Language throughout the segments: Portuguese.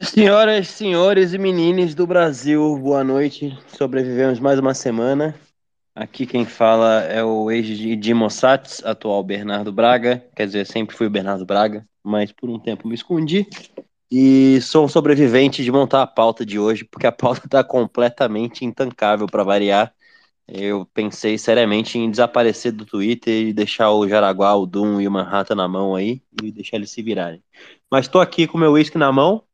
Senhoras, senhores e meninos do Brasil, boa noite. Sobrevivemos mais uma semana. Aqui quem fala é o ex de Mossats, atual Bernardo Braga. Quer dizer, sempre fui o Bernardo Braga, mas por um tempo me escondi. E sou um sobrevivente de montar a pauta de hoje, porque a pauta está completamente intancável para variar. Eu pensei seriamente em desaparecer do Twitter e deixar o Jaraguá, o Doom e o Manhattan na mão aí e deixar eles se virarem. Mas estou aqui com meu uísque na mão,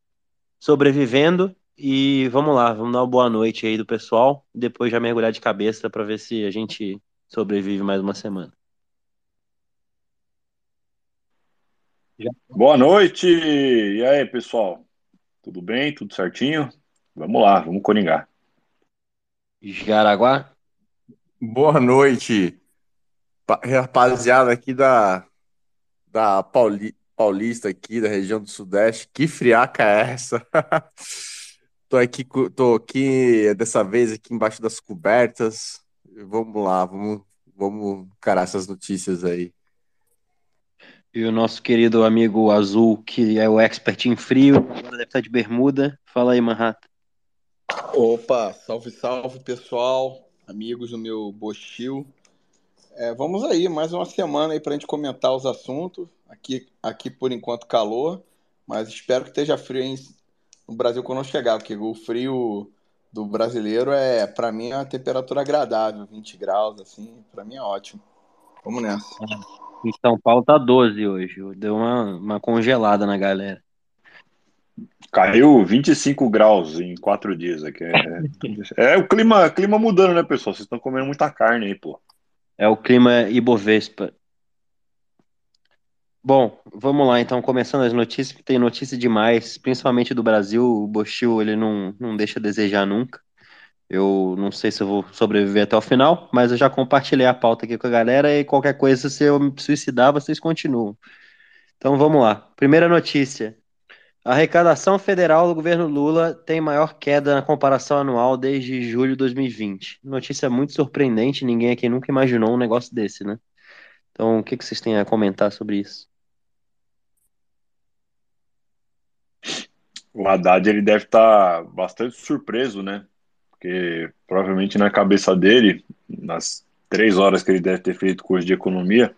sobrevivendo e vamos lá, vamos dar uma boa noite aí do pessoal e depois já mergulhar de cabeça para ver se a gente sobrevive mais uma semana. Boa noite! E aí, pessoal? Tudo bem? Tudo certinho? Vamos lá, vamos coringar. Jaraguá? Boa noite, rapaziada aqui da, da Pauli, Paulista aqui, da região do Sudeste. Que friaca é essa? tô aqui, tô aqui dessa vez aqui embaixo das cobertas. Vamos lá, vamos, vamos encarar essas notícias aí. E o nosso querido amigo Azul, que é o expert em frio, deve estar de bermuda. Fala aí, Manhattan. Opa, salve, salve, pessoal amigos do meu Bochil. É, vamos aí, mais uma semana aí para a gente comentar os assuntos. Aqui, aqui por enquanto calor, mas espero que esteja frio no Brasil quando eu chegar, porque o frio do brasileiro é, para mim, é uma temperatura agradável, 20 graus, assim, para mim é ótimo. Vamos nessa. Em São Paulo tá 12 hoje, deu uma, uma congelada na galera. Caiu 25 graus em quatro dias aqui. É, é o clima, clima mudando, né, pessoal? Vocês estão comendo muita carne aí, pô. É o clima Ibovespa. Bom, vamos lá então, começando as notícias, que tem notícia demais, principalmente do Brasil. O Bochil, ele não, não deixa a desejar nunca. Eu não sei se eu vou sobreviver até o final, mas eu já compartilhei a pauta aqui com a galera e qualquer coisa, se eu me suicidar, vocês continuam. Então vamos lá. Primeira notícia. A arrecadação federal do governo Lula tem maior queda na comparação anual desde julho de 2020. Notícia muito surpreendente, ninguém aqui nunca imaginou um negócio desse, né? Então, o que, vocês têm a comentar sobre isso? O Haddad ele deve estar tá bastante surpreso, né? Porque provavelmente na cabeça dele, nas três horas que ele deve ter feito curso de economia,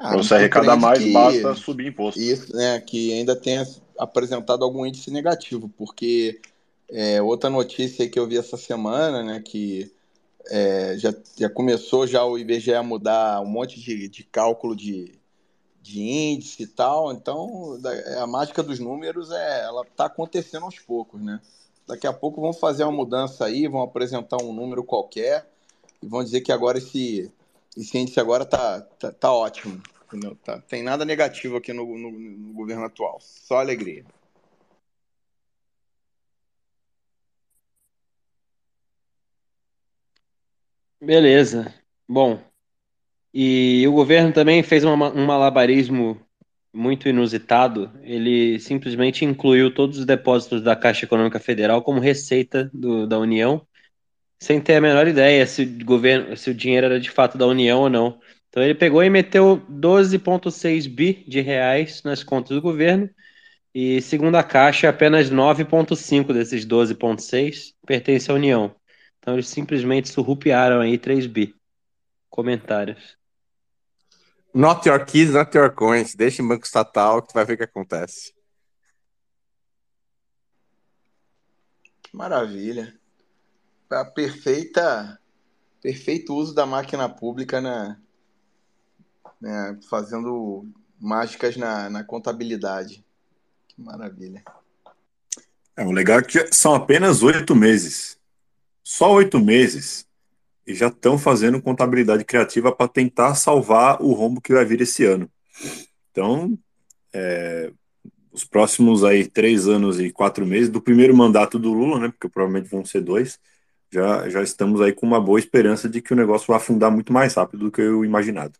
ah, para você arrecadar mais, que... basta subir imposto. Isso, né? Que ainda tem apresentado algum índice negativo, porque é, outra notícia que eu vi essa semana, né, que é, já, já começou já o IBGE a mudar um monte de, de cálculo de, de índice e tal, então a mágica dos números é, ela está acontecendo aos poucos, né? Daqui a pouco vão fazer uma mudança aí, vão apresentar um número qualquer e vão dizer que agora esse, esse índice agora tá, tá, tá ótimo. Entendeu? Tá, tem nada negativo aqui no, no, no governo atual, só alegria. Beleza. Bom, e o governo também fez uma, um malabarismo muito inusitado. Ele simplesmente incluiu todos os depósitos da Caixa Econômica Federal como receita do, da União, sem ter a menor ideia se o governo, se o dinheiro era de fato da União ou não. Então ele pegou e meteu 12,6 bi de reais nas contas do governo e, segundo a Caixa, apenas 9,5 desses 12,6 pertence à União. Então eles simplesmente surrupiaram aí 3 bi. Comentários. Not your keys, not your coins. Deixa em banco estatal que tu vai ver o que acontece. Maravilha. A perfeita, perfeito uso da máquina pública na, né, fazendo mágicas na, na contabilidade. Que maravilha. É, o legal é que são apenas oito meses. Só oito meses. E já estão fazendo contabilidade criativa para tentar salvar o rombo que vai vir esse ano. Então, é, os próximos aí três anos e quatro meses do primeiro mandato do Lula, né? Porque provavelmente vão ser dois. Já, já estamos aí com uma boa esperança de que o negócio vai afundar muito mais rápido do que eu imaginado.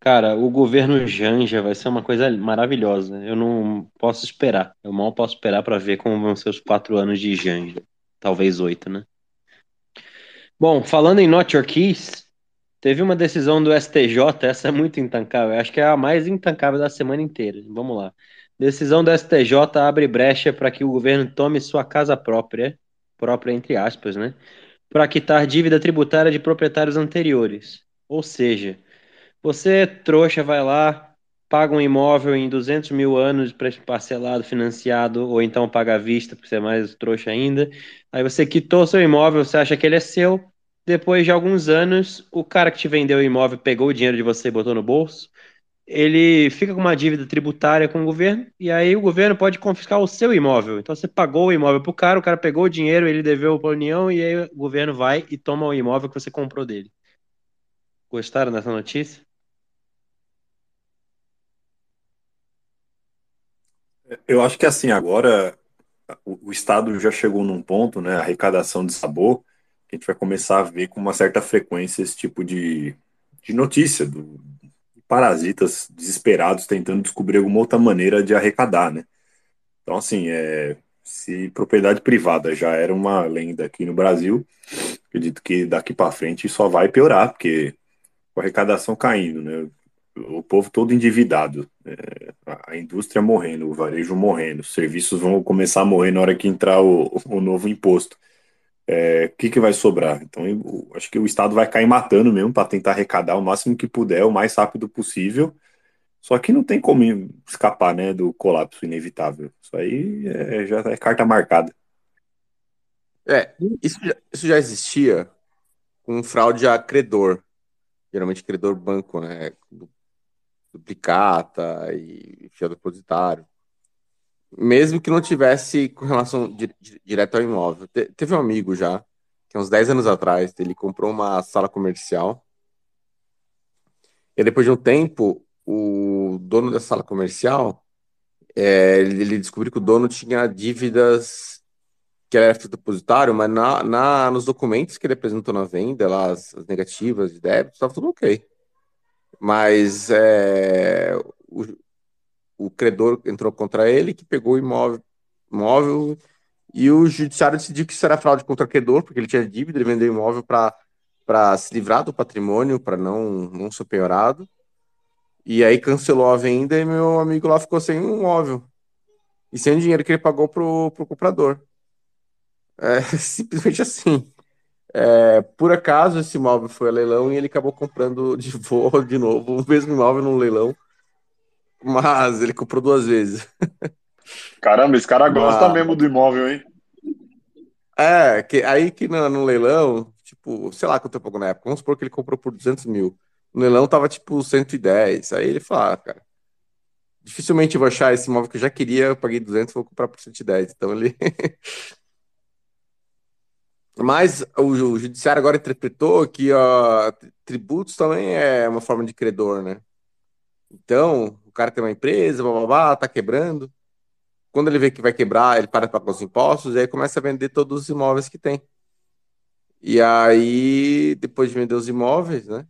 Cara, o governo Janja vai ser uma coisa maravilhosa. Eu não posso esperar. Eu mal posso esperar para ver como vão ser os quatro anos de Janja. Talvez oito, né? Bom, falando em Not Your Keys, Teve uma decisão do STJ, essa é muito intancável, acho que é a mais intancável da semana inteira. Vamos lá. Decisão do STJ abre brecha para que o governo tome sua casa própria, própria entre aspas, né? Para quitar dívida tributária de proprietários anteriores. Ou seja, você, trouxa, vai lá, paga um imóvel em 200 mil anos parcelado, financiado, ou então paga à vista, porque você é mais trouxa ainda. Aí você quitou seu imóvel, você acha que ele é seu. Depois de alguns anos, o cara que te vendeu o imóvel pegou o dinheiro de você e botou no bolso. Ele fica com uma dívida tributária com o governo, e aí o governo pode confiscar o seu imóvel. Então você pagou o imóvel pro cara, o cara pegou o dinheiro, ele deveu para a União, e aí o governo vai e toma o imóvel que você comprou dele. Gostaram dessa notícia? Eu acho que assim, agora o, o Estado já chegou num ponto, né? A arrecadação de sabor, que a gente vai começar a ver com uma certa frequência esse tipo de, de notícia do, de parasitas desesperados tentando descobrir alguma outra maneira de arrecadar, né? Então, assim, é, se propriedade privada já era uma lenda aqui no Brasil, acredito que daqui para frente só vai piorar, porque com a arrecadação caindo, né? O povo todo endividado, é, a indústria morrendo, o varejo morrendo, os serviços vão começar a morrer na hora que entrar o, o novo imposto. É, o que, que vai sobrar? Então, eu, acho que o Estado vai cair matando mesmo para tentar arrecadar o máximo que puder, o mais rápido possível. Só que não tem como escapar né, do colapso inevitável. Isso aí é, já é carta marcada. É, isso já, isso já existia com fraude a credor. Geralmente credor banco, né? Duplicata e fiel depositário. Mesmo que não tivesse com relação di direta ao imóvel. Te teve um amigo já, que uns 10 anos atrás, ele comprou uma sala comercial. E depois de um tempo, o dono da sala comercial, é, ele descobriu que o dono tinha dívidas que era depositário, mas na, na, nos documentos que ele apresentou na venda, lá, as, as negativas de débito, estava tudo ok. Mas é, o, o credor entrou contra ele, que pegou o imóvel, imóvel e o judiciário decidiu que isso era fraude contra o credor, porque ele tinha dívida, ele vendeu o imóvel para se livrar do patrimônio, para não, não ser penhorado. E aí cancelou a venda e meu amigo lá ficou sem um imóvel. E sem o dinheiro que ele pagou pro, pro comprador. É simplesmente assim. É, por acaso, esse imóvel foi a leilão e ele acabou comprando de volta de novo o mesmo imóvel no leilão, mas ele comprou duas vezes. Caramba, esse cara gosta mesmo do imóvel, hein? É, que, aí que no, no, leilão, tipo, sei lá quanto eu pagou na época, vamos supor que ele comprou por 200 mil. No leilão tava tipo 110. Aí ele fala, ah, cara, dificilmente eu vou achar esse imóvel que eu já queria, eu paguei 200, vou comprar por 110. Então ele Mas o, judiciário agora interpretou que ó, tributos também é uma forma de credor, né? Então, o cara tem uma empresa, blá, blá, blá, tá quebrando. Quando ele vê que vai quebrar, ele para de pagar os impostos e aí começa a vender todos os imóveis que tem. E aí, depois de vender os imóveis, né?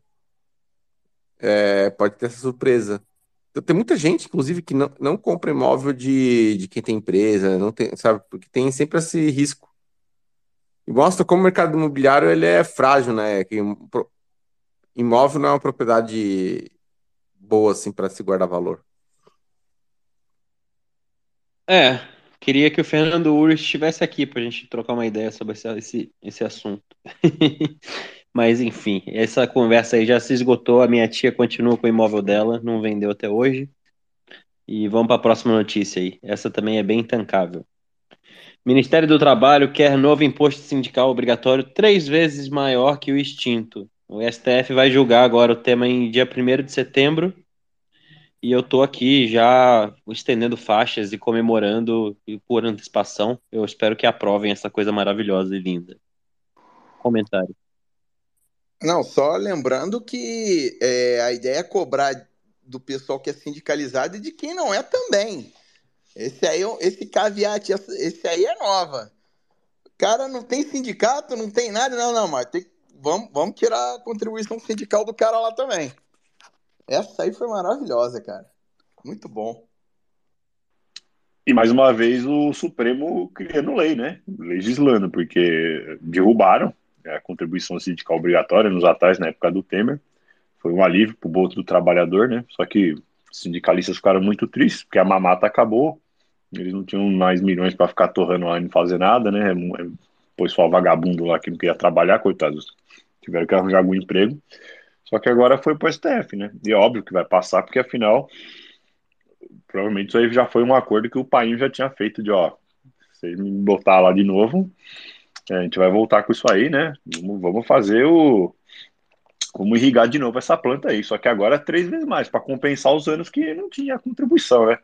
É, pode ter essa surpresa. Então, tem muita gente, inclusive, que não, não compra imóvel de, de quem tem empresa, não tem, sabe? Porque tem sempre esse risco e mostra como o mercado imobiliário ele é frágil, né? Que imóvel não é uma propriedade boa assim para se guardar valor. É, queria que o Fernando Ures estivesse aqui para a gente trocar uma ideia sobre esse, esse, assunto. Mas enfim, essa conversa aí já se esgotou. A minha tia continua com o imóvel dela, não vendeu até hoje. E vamos para a próxima notícia aí. Essa também é bem tancável. Ministério do Trabalho quer novo imposto sindical obrigatório três vezes maior que o extinto. O STF vai julgar agora o tema em dia 1 de setembro. E eu estou aqui já estendendo faixas e comemorando por antecipação. Eu espero que aprovem essa coisa maravilhosa e linda. Comentário. Não, só lembrando que é, a ideia é cobrar do pessoal que é sindicalizado e de quem não é também. Esse aí, é esse caveate, esse aí é nova. Cara não tem sindicato, não tem nada, não, não, mas tem, vamos, vamos tirar a contribuição sindical do cara lá também. Essa aí foi maravilhosa, cara. Muito bom. E mais uma vez o Supremo criando lei, né? Legislando, porque derrubaram a contribuição sindical obrigatória nos atais na época do Temer. Foi um alívio para o bolso do trabalhador, né? Só que sindicalistas ficaram muito tristes, porque a mamata acabou, eles não tinham mais milhões para ficar torrando lá e não fazer nada, né? Pois só vagabundo lá que não queria trabalhar, coitados, tiveram que arranjar algum emprego. Só que agora foi para o STF, né? E é óbvio que vai passar, porque afinal, provavelmente isso aí já foi um acordo que o pai já tinha feito de, ó, se me botar lá de novo, a gente vai voltar com isso aí, né? Vamos, vamos fazer o. Vamos irrigar de novo essa planta aí. Só que agora é três vezes mais, para compensar os anos que não tinha contribuição, né?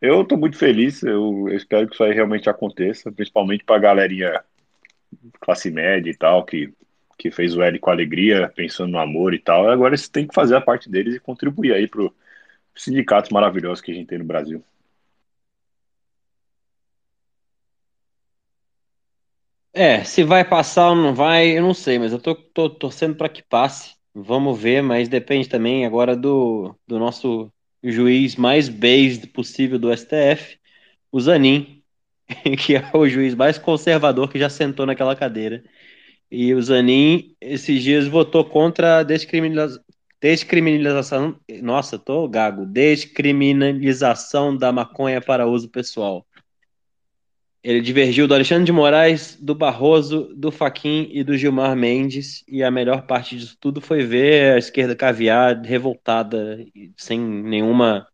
Eu estou muito feliz, eu, eu, espero que isso aí realmente aconteça, principalmente para a galerinha classe média e tal, que que fez o L com alegria, pensando no amor e tal. Agora eles têm que fazer a parte deles e contribuir aí para os sindicatos maravilhosos que a gente tem no Brasil. É, se vai passar ou não vai, eu não sei, mas eu tô, tô torcendo para que passe. Vamos ver, mas depende também agora do, do nosso juiz mais based possível do STF, o Zanin, que é o juiz mais conservador que já sentou naquela cadeira. E o Zanin, esses dias, votou contra a descriminalização. Descriminalização. Nossa, tô gago. Descriminalização da maconha para uso pessoal. Ele divergiu do Alexandre de Moraes, do Barroso, do Faquin e do Gilmar Mendes. E a melhor parte disso tudo foi ver a esquerda caviar, revoltada, sem nenhuma.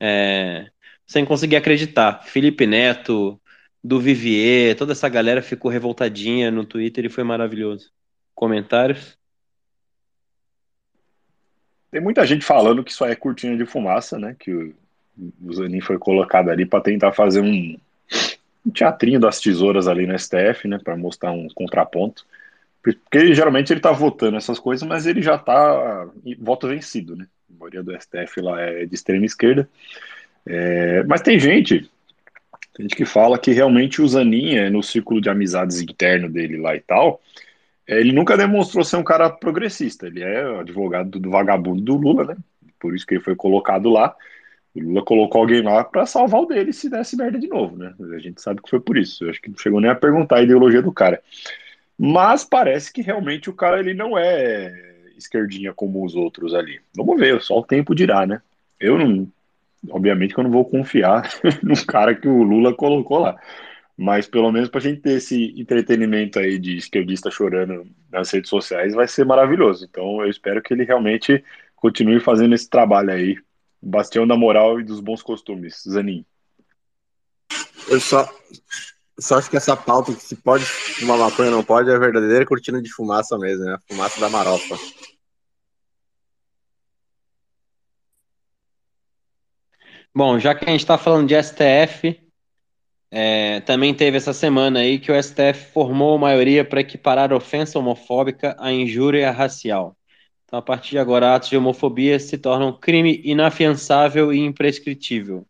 É, sem conseguir acreditar. Felipe Neto, do Vivier, toda essa galera ficou revoltadinha no Twitter e foi maravilhoso. Comentários? Tem muita gente falando que isso é cortina de fumaça, né? Que o, Zanin foi colocado ali para tentar fazer um, um, teatrinho das tesouras ali no STF, né? Para mostrar um contraponto. Porque geralmente ele tá votando essas coisas, mas ele já tá voto vencido, né? A maioria do STF lá é de extrema esquerda. É, mas tem gente tem gente que fala que realmente o Zanin, no círculo de amizades interno dele lá e tal, é, ele nunca demonstrou ser um cara progressista. Ele é advogado do vagabundo do Lula, né? Por isso que ele foi colocado lá. O Lula colocou alguém lá para salvar o dele se desse merda de novo, né? A gente sabe que foi por isso. Eu acho que não chegou nem a perguntar a ideologia do cara. Mas parece que realmente o cara ele não é esquerdinha como os outros ali. Vamos ver, só o tempo dirá, né? Eu não obviamente que eu não vou confiar no cara que o Lula colocou lá. Mas pelo menos para a gente ter esse entretenimento aí de esquerdista chorando nas redes sociais vai ser maravilhoso. Então eu espero que ele realmente continue fazendo esse trabalho aí. Bastião da moral e dos bons costumes. Zanin. Eu só, só acho que essa pauta que se pode fumar maconha ou não pode é a verdadeira cortina de fumaça mesmo, né? A fumaça da marofa. Bom, já que a gente está falando de STF, é, também teve essa semana aí que o STF formou maioria para equiparar ofensa homofóbica à injúria racial. Então, a partir de agora, atos de homofobia se tornam crime inafiançável e imprescritível.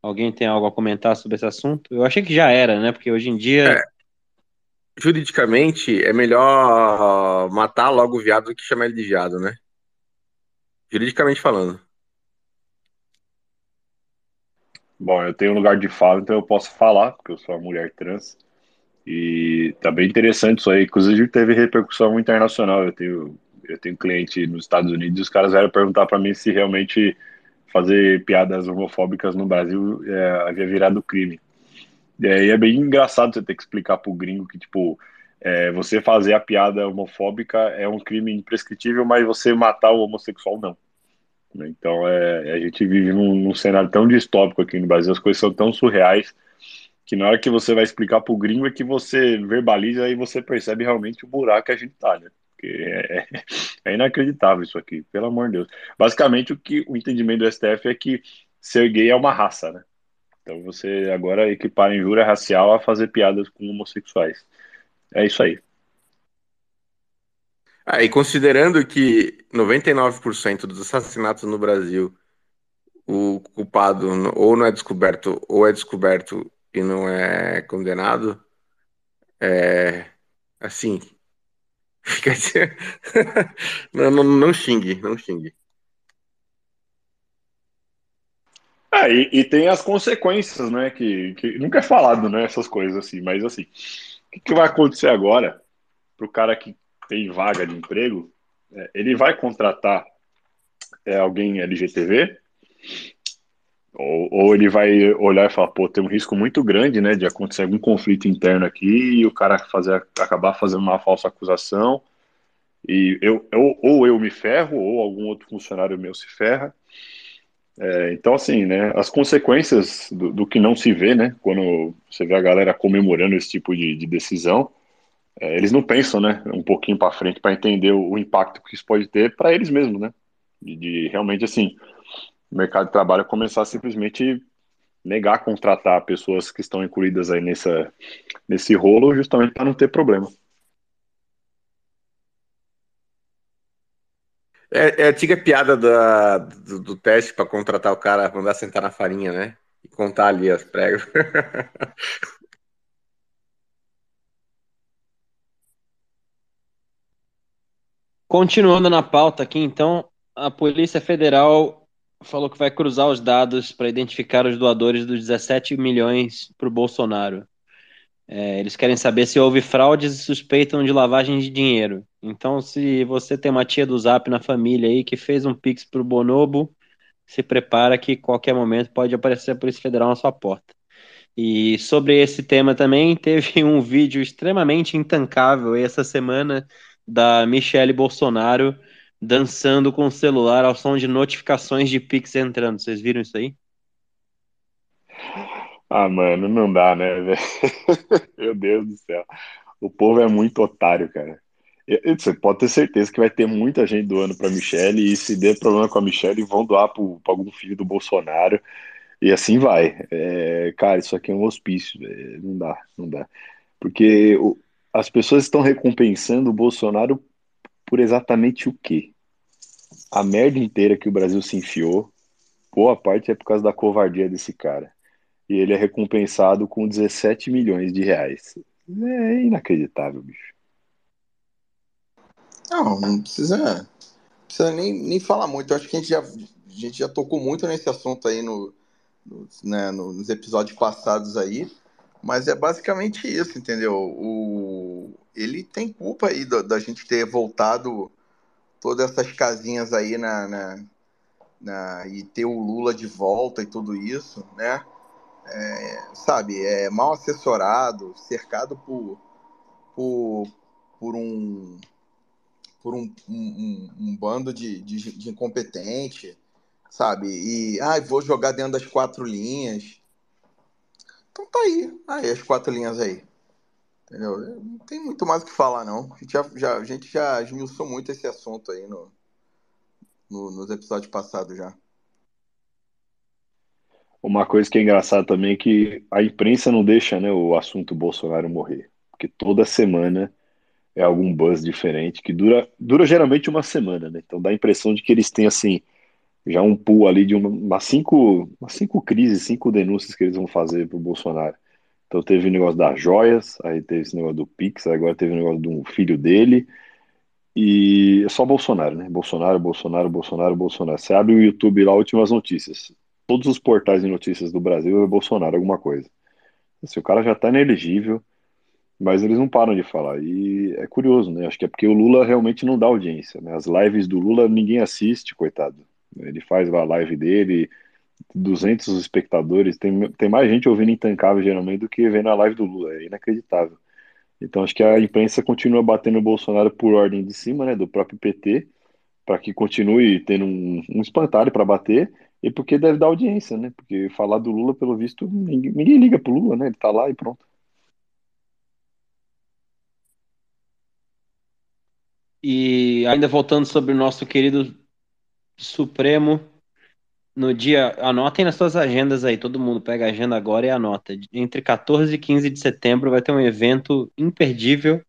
Alguém tem algo a comentar sobre esse assunto? Eu achei que já era, né? Porque hoje em dia. É, juridicamente, é melhor matar logo o viado do que chamar ele de viado, né? Juridicamente falando. Bom, eu tenho lugar de fala, então eu posso falar, porque eu sou uma mulher trans. E tá bem interessante isso aí. Inclusive, teve repercussão internacional. Eu tenho, eu tenho cliente nos Estados Unidos e os caras vieram perguntar para mim se realmente fazer piadas homofóbicas no Brasil é, havia virado crime. E aí é bem engraçado você ter que explicar pro gringo que, tipo, é, você fazer a piada homofóbica é um crime imprescritível, mas você matar o homossexual não. Então é, a gente vive num, num, cenário tão distópico aqui no Brasil, as coisas são tão surreais que na hora que você vai explicar para o gringo é que você verbaliza e você percebe realmente o buraco que a gente tá, né? Porque é, é, inacreditável isso aqui, pelo amor de Deus. Basicamente o que o entendimento do STF é que ser gay é uma raça, né? Então você agora equipara injúria racial a fazer piadas com homossexuais. É isso aí. Ah, e considerando que 99% dos assassinatos no Brasil, o culpado ou não é descoberto, ou é descoberto e não é condenado, é assim. Não, não, não xingue, não xingue. Ah, e, e, tem as consequências, né? Que, que nunca é falado, né? Essas coisas assim, mas assim, o que, que vai acontecer agora? para o cara que tem vaga de emprego, é, ele vai contratar é, alguém LGTV? Ou, ou, ele vai olhar e falar, pô, tem um risco muito grande, né, de acontecer algum conflito interno aqui e o cara fazer, acabar fazendo uma falsa acusação e eu, eu ou eu me ferro ou algum outro funcionário meu se ferra. É, então, assim, né, as consequências do, do, que não se vê, né, quando você vê a galera comemorando esse tipo de, de decisão, é, eles não pensam, né, um pouquinho para frente para entender o, o, impacto que isso pode ter para eles mesmos, né, de, de, realmente, assim, o mercado de trabalho começar a simplesmente negar contratar pessoas que estão incluídas aí nessa, nesse rolo, justamente para não ter problema. É, é a antiga piada da, do, do teste para contratar o cara, mandar sentar na farinha, né? E contar ali as pregas. Continuando na pauta aqui, então, a Polícia Federal falou que vai cruzar os dados para identificar os doadores dos 17 milhões para o Bolsonaro. É, eles querem saber se houve fraudes e suspeitam de lavagem de dinheiro. Então, se você tem uma tia do Zap na família aí que fez um pix pro Bonobo, se prepara que qualquer momento pode aparecer a Polícia Federal na sua porta. E sobre esse tema também, teve um vídeo extremamente intancável essa semana da Michelle Bolsonaro dançando com o celular ao som de notificações de Pix entrando. Vocês viram isso aí? Ah, mano, não dá, né? Meu Deus do céu. O povo é muito otário, cara. Você pode ter certeza que vai ter muita gente doando para Michelle e se der problema com a Michelle, vão doar para algum filho do Bolsonaro e assim vai. É, cara, isso aqui é um hospício, é, não dá, não dá. Porque o, as pessoas estão recompensando o Bolsonaro por exatamente o quê? A merda inteira que o Brasil se enfiou, boa parte é por causa da covardia desse cara e ele é recompensado com 17 milhões de reais. É inacreditável, bicho. Não, não precisa, precisa nem, nem falar muito. Eu acho que a gente já, a gente já tocou muito nesse assunto aí no, no né, nos episódios passados aí. Mas é basicamente isso, entendeu? O, ele tem culpa aí da, da gente ter voltado todas essas casinhas aí na, na, na, e ter o Lula de volta e tudo isso, né? é, sabe, é mal assessorado, cercado por, por, por um por um, um, um bando de, de, de, incompetente, sabe? E ah, vou jogar dentro das quatro linhas. Então tá aí, aí as quatro linhas aí. Entendeu? Não tem muito mais o que falar, não. A gente já, já, a gente já esmiuçou muito esse assunto aí no, no, nos episódios passados já. Uma coisa que é engraçada também é que a imprensa não deixa né, o assunto Bolsonaro morrer. Porque toda semana é algum buzz diferente, que dura, dura geralmente uma semana, né? Então dá a impressão de que eles têm, assim, já um pool ali de uma, umas, cinco, cinco crises, cinco denúncias que eles vão fazer pro Bolsonaro. Então teve o negócio das joias, aí teve esse negócio do Pix, agora teve o negócio do filho dele, e é só Bolsonaro, né? Bolsonaro, Bolsonaro, Bolsonaro, Bolsonaro. Você abre o YouTube lá, últimas notícias todos os portais de notícias do Brasil é Bolsonaro alguma coisa. Assim, o cara já está inelegível, mas eles não param de falar. E é curioso, né? Acho que é porque o Lula realmente não dá audiência. Né? As lives do Lula ninguém assiste, coitado. Ele faz a live dele, 200 espectadores, tem, tem mais gente ouvindo Intancável geralmente do que vendo a live do Lula. É inacreditável. Então acho que a imprensa continua batendo o Bolsonaro por ordem de cima, né, do próprio PT, para que continue tendo um, um espantalho para bater e porque deve dar audiência, né? Porque falar do Lula, pelo visto, ninguém, ninguém liga pro Lula, né? Ele tá lá e pronto. E ainda voltando sobre o nosso querido Supremo, no dia, anotem nas suas agendas aí, todo mundo pega a agenda agora e anota. Entre 14 e 15 de setembro vai ter um evento imperdível,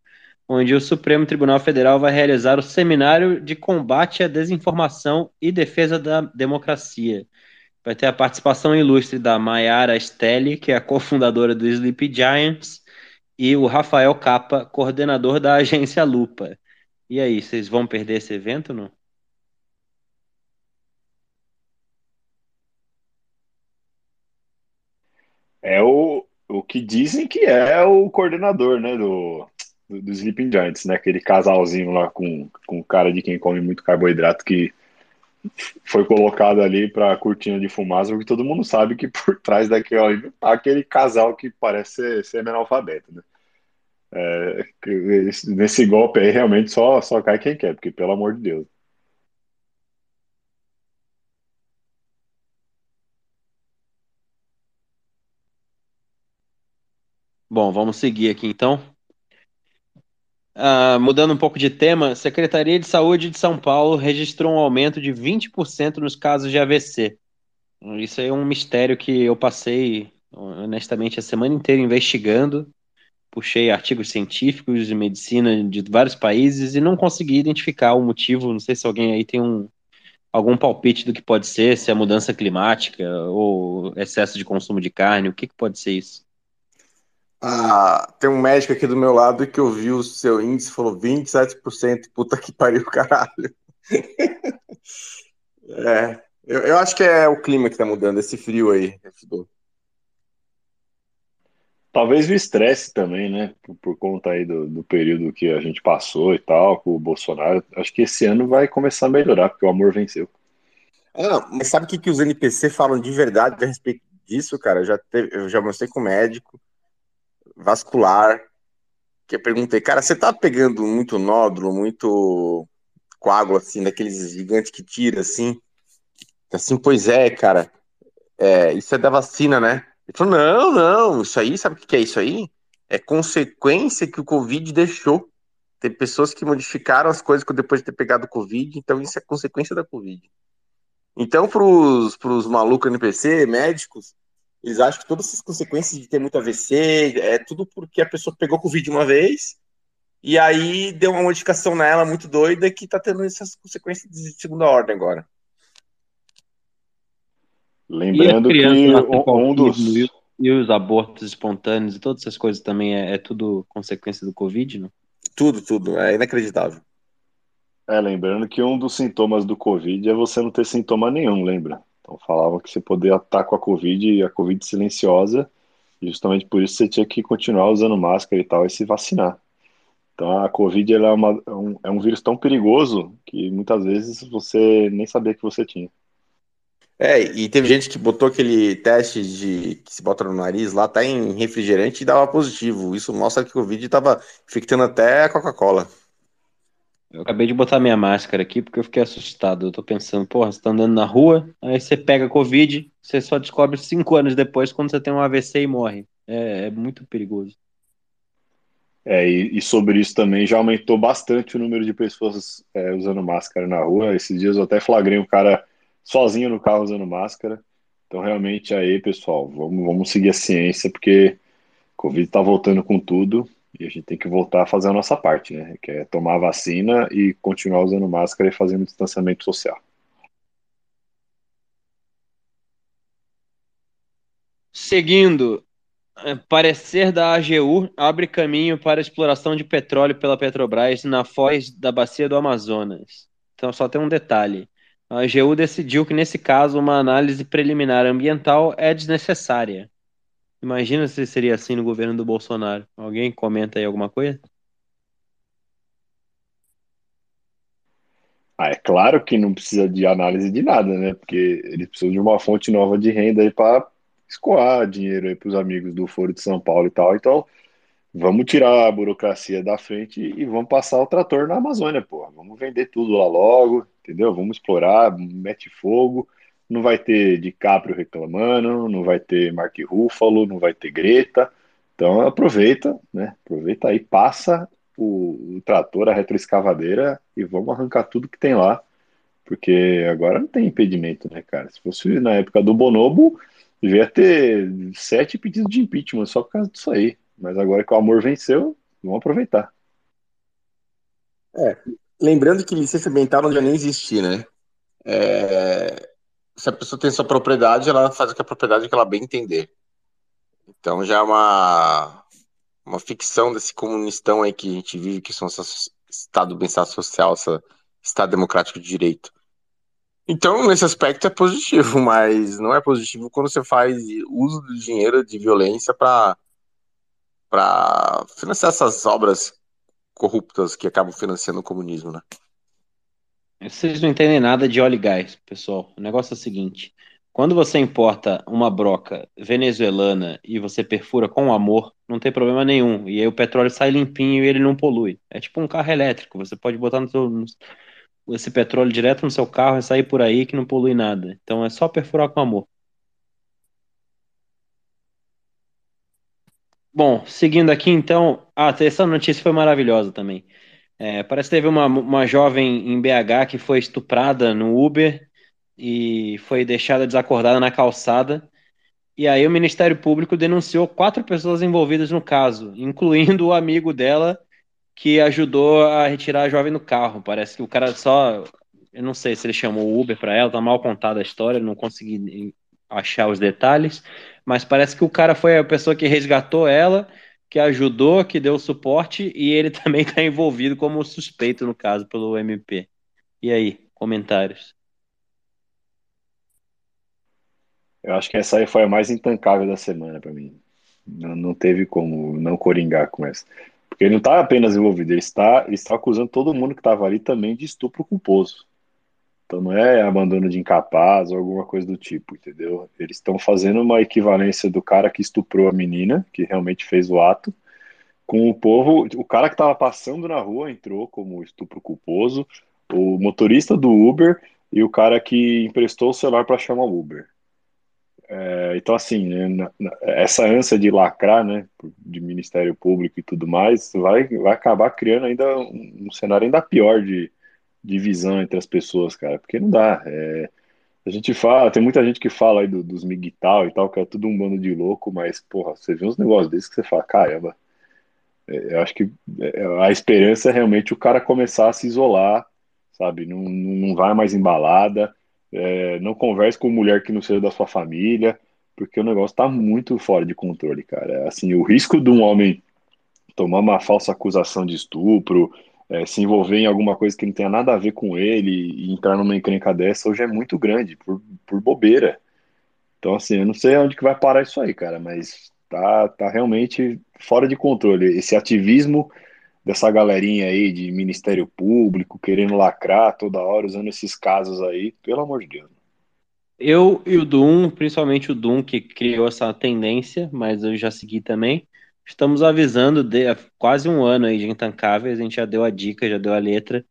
onde o Supremo Tribunal Federal vai realizar o Seminário de Combate à Desinformação e Defesa da Democracia. Vai ter a participação ilustre da Mayara Stelli, que é a cofundadora do Sleep Giants, e o Rafael Capa, coordenador da agência Lupa. E aí, vocês vão perder esse evento não? É o, o que dizem que é o coordenador, né, do, do, do Sleeping Giants, né? Aquele casalzinho lá com, com cara de quem come muito carboidrato que foi colocado ali para cortina de fumaça, porque todo mundo sabe que por trás daquele aquele casal que parece ser, ser analfabeto, né? É, nesse golpe aí realmente só, só cai quem quer, porque pelo amor de Deus. Bom, vamos seguir aqui então. Ah, mudando um pouco de tema, Secretaria de Saúde de São Paulo registrou um aumento de 20% nos casos de AVC. Isso é um mistério que eu passei, honestamente, a semana inteira investigando. Puxei artigos científicos de medicina de vários países e não consegui identificar o motivo. Não sei se alguém aí tem um, algum palpite do que pode ser, se é mudança climática ou excesso de consumo de carne, o que, que pode ser isso? Ah, tem um médico aqui do meu lado que ouviu o seu índice e falou 27%. Puta que pariu, caralho. é, eu, eu, acho que é o clima que tá mudando, esse frio aí. Talvez o estresse também, né? Por, por conta aí do, do, período que a gente passou e tal, com o Bolsonaro. Acho que esse ano vai começar a melhorar, porque o amor venceu. Ah, mas sabe o que, que os NPC falam de verdade a respeito disso, cara? Eu já, teve, eu já mostrei com o médico vascular, que eu perguntei, cara, você tá pegando muito nódulo, muito coágulo, assim, daqueles gigantes que tira, assim? Assim, pois é, cara, é, isso é da vacina, né? Ele falou, não, não, isso aí, sabe o que é isso aí? É consequência que o Covid deixou. Tem pessoas que modificaram as coisas depois de ter pegado o Covid, então isso é consequência da Covid. Então, pros, pros malucos NPC, médicos, eles acham que todas essas consequências de ter muito AVC é tudo porque a pessoa pegou Covid uma vez e aí deu uma modificação nela muito doida que tá tendo essas consequências de segunda ordem agora. Lembrando que um dos. E os abortos espontâneos e todas essas coisas também é, é tudo consequência do Covid, não? Tudo, tudo. É inacreditável. É, lembrando que um dos sintomas do Covid é você não ter sintoma nenhum, lembra? Então falavam que você poderia estar com a Covid e a Covid silenciosa, e justamente por isso você tinha que continuar usando máscara e tal e se vacinar. Então a Covid é, uma, é, um, é um vírus tão perigoso que muitas vezes você nem sabia que você tinha. É, e teve gente que botou aquele teste de que se bota no nariz lá, tá em refrigerante e dava positivo. Isso mostra que o Covid estava infectando até a Coca-Cola. Eu acabei de botar minha máscara aqui porque eu fiquei assustado. Eu tô pensando, porra, você tá andando na rua, aí você pega Covid, você só descobre cinco anos depois quando você tem um AVC e morre. É, é muito perigoso. É, e, e, sobre isso também já aumentou bastante o número de pessoas é, usando máscara na rua. Esses dias eu até flagrei um cara sozinho no carro usando máscara. Então, realmente, aí, pessoal, vamos, vamos seguir a ciência, porque Covid tá voltando com tudo. E a gente tem que voltar a fazer a nossa parte, né? Que é tomar a vacina e continuar usando máscara e fazendo distanciamento social. Seguindo, é, parecer da AGU abre caminho para exploração de petróleo pela Petrobras na foz da bacia do Amazonas. Então, só tem um detalhe. A AGU decidiu que, nesse caso, uma análise preliminar ambiental é desnecessária. Imagina se seria assim no governo do Bolsonaro. Alguém comenta aí alguma coisa? Ah, é claro que não precisa de análise de nada, né? Porque eles precisam de uma fonte nova de renda aí para escoar dinheiro aí para os amigos do Foro de São Paulo e tal. Então, vamos tirar a burocracia da frente e vamos passar o trator na Amazônia, pô. Vamos vender tudo lá logo, entendeu? Vamos explorar, mete fogo não vai ter DiCaprio reclamando, não vai ter Mark Ruffalo, não vai ter Greta. Então aproveita, né? Aproveita aí, passa o, o trator, a retroescavadeira e vamos arrancar tudo que tem lá, porque agora não tem impedimento, né, cara? Se fosse na época do Bonobo, devia ter sete pedidos de impeachment só por causa disso aí. Mas agora que o amor venceu, vamos aproveitar. É, lembrando que licença ambiental não já nem existir, né? É, se a pessoa tem sua propriedade, ela faz que a propriedade que ela bem entender. Então já é uma, uma ficção desse comunistão aí que a gente vive, que são esse Estado do bem-estar social, esse Estado democrático de direito. Então, nesse aspecto é positivo, mas não é positivo quando você faz uso do dinheiro de violência para financiar essas obras corruptas que acabam financiando o comunismo, né? Vocês não entendem nada de óleo e gás, pessoal. O negócio é o seguinte: quando você importa uma broca venezuelana e você perfura com amor, não tem problema nenhum. E aí o petróleo sai limpinho e ele não polui. É tipo um carro elétrico. Você pode botar no seu, no, esse petróleo direto no seu carro e sair por aí que não polui nada. Então é só perfurar com amor. Bom, seguindo aqui então. Ah, essa notícia foi maravilhosa também. É, parece que teve uma, uma jovem em BH que foi estuprada no Uber e foi deixada desacordada na calçada. E aí o Ministério Público denunciou quatro pessoas envolvidas no caso, incluindo o amigo dela que ajudou a retirar a jovem do carro. Parece que o cara só, eu não sei se ele chamou o Uber para ela, tá mal contada a história, não consegui achar os detalhes, mas parece que o cara foi a pessoa que resgatou ela que ajudou, que deu suporte e ele também está envolvido como suspeito no caso pelo MP. E aí, comentários? Eu acho que essa aí foi a mais intancável da semana para mim. Não, não, teve como não coringar com essa. Porque ele não está apenas envolvido, ele está, ele está acusando todo mundo que estava ali também de estupro culposo. Então não é abandono de incapaz ou alguma coisa do tipo, entendeu? Eles estão fazendo uma equivalência do cara que estuprou a menina, que realmente fez o ato, com o povo. O cara que estava passando na rua entrou como estupro culposo, o motorista do Uber e o cara que emprestou o celular para chamar o Uber. É, então, assim, né, essa ânsia de lacrar, né, de Ministério Público e tudo mais, vai, vai acabar criando ainda um, um cenário ainda pior de divisão entre as pessoas, cara, porque não dá. É, a gente fala, tem muita gente que fala aí do, dos migtal e tal, que é tudo um bando de louco, mas, porra, você vê uns negócios desses que você fala, caramba, é, eu acho que é, a esperança é realmente o cara começar a se isolar, sabe? Não, não vai mais embalada, é, não converse com mulher que não seja da sua família, porque o negócio tá muito fora de controle, cara. Assim, o risco de um homem tomar uma falsa acusação de estupro, é, se envolver em alguma coisa que não tenha nada a ver com ele e entrar numa encrenca dessa hoje é muito grande, por, por bobeira. Então, assim, eu não sei onde que vai parar isso aí, cara, mas tá, tá realmente fora de controle. Esse ativismo dessa galerinha aí de Ministério Público, querendo lacrar toda hora, usando esses casos aí, pelo amor de Deus. Eu e o Doom, principalmente o Doom, que criou essa tendência, mas eu já segui também, Estamos avisando de quase um ano aí de Intancáveis, a gente já deu a dica, já deu a letra.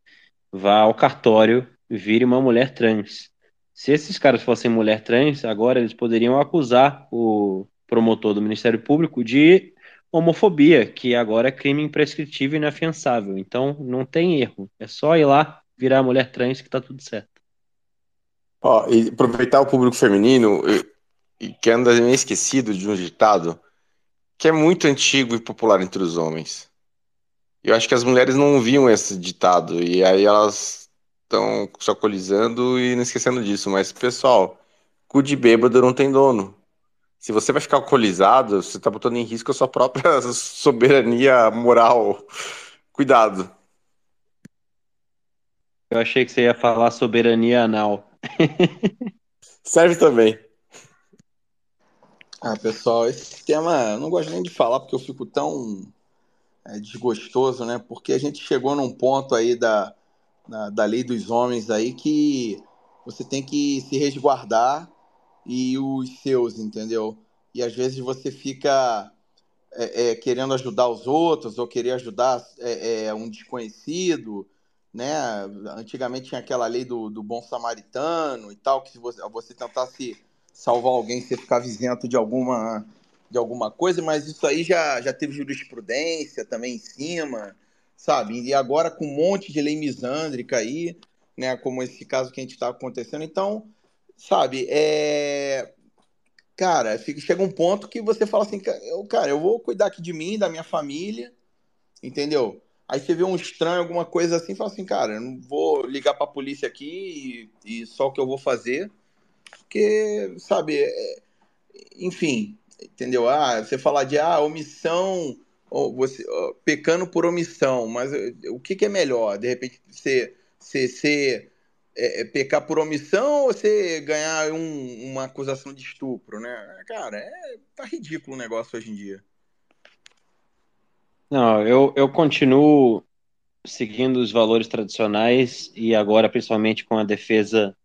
Vá ao cartório, vire uma mulher trans. Se esses caras fossem mulher trans, agora eles poderiam acusar o promotor do Ministério Público de homofobia, que agora é crime imprescritível e inafiançável. Então não tem erro. É só ir lá virar mulher trans que tá tudo certo. Ó, e aproveitar o público feminino, que anda meio esquecido de um ditado que é muito antigo e popular entre os homens. Eu acho que as mulheres não ouviam esse ditado e aí elas estão se alcoolizando e não esquecendo disso. Mas, pessoal, cu de bêbado não tem dono. Se você vai ficar alcoolizado, você está botando em risco a sua própria soberania moral. Cuidado. Eu achei que você ia falar soberania anal. Serve também. Ah, pessoal, esse tema eu não gosto nem de falar porque eu fico tão é, desgostoso, né? Porque a gente chegou num ponto aí da, da, da lei dos homens aí que você tem que se resguardar e os seus, entendeu? E às vezes você fica é, é, querendo ajudar os outros ou querer ajudar é, é, um desconhecido, né? Antigamente tinha aquela lei do, do bom samaritano e tal, que se você, você tentasse salvar alguém, você ficar isento de alguma, de alguma coisa, mas isso aí já, já teve jurisprudência também em cima, sabe? E agora com um monte de lei misândrica aí, né? Como esse caso que a gente está acontecendo. Então, sabe, é. Cara, fica, chega um ponto que você fala assim, cara, eu vou cuidar aqui de mim, da minha família, entendeu? Aí você vê um estranho, alguma coisa assim, fala assim, cara, eu não vou ligar para a polícia aqui e, e só o que eu vou fazer porque, sabe, é, enfim, entendeu? Ah, você falar de ah, omissão, ou você, pecando por omissão, mas eh, o que, que é melhor? De repente, você, você, você é, é, pecar por omissão ou você ganhar um, uma acusação de estupro, né? Cara, é, tá ridículo o negócio hoje em dia. Não, eu, eu continuo seguindo os valores tradicionais e agora principalmente com a defesa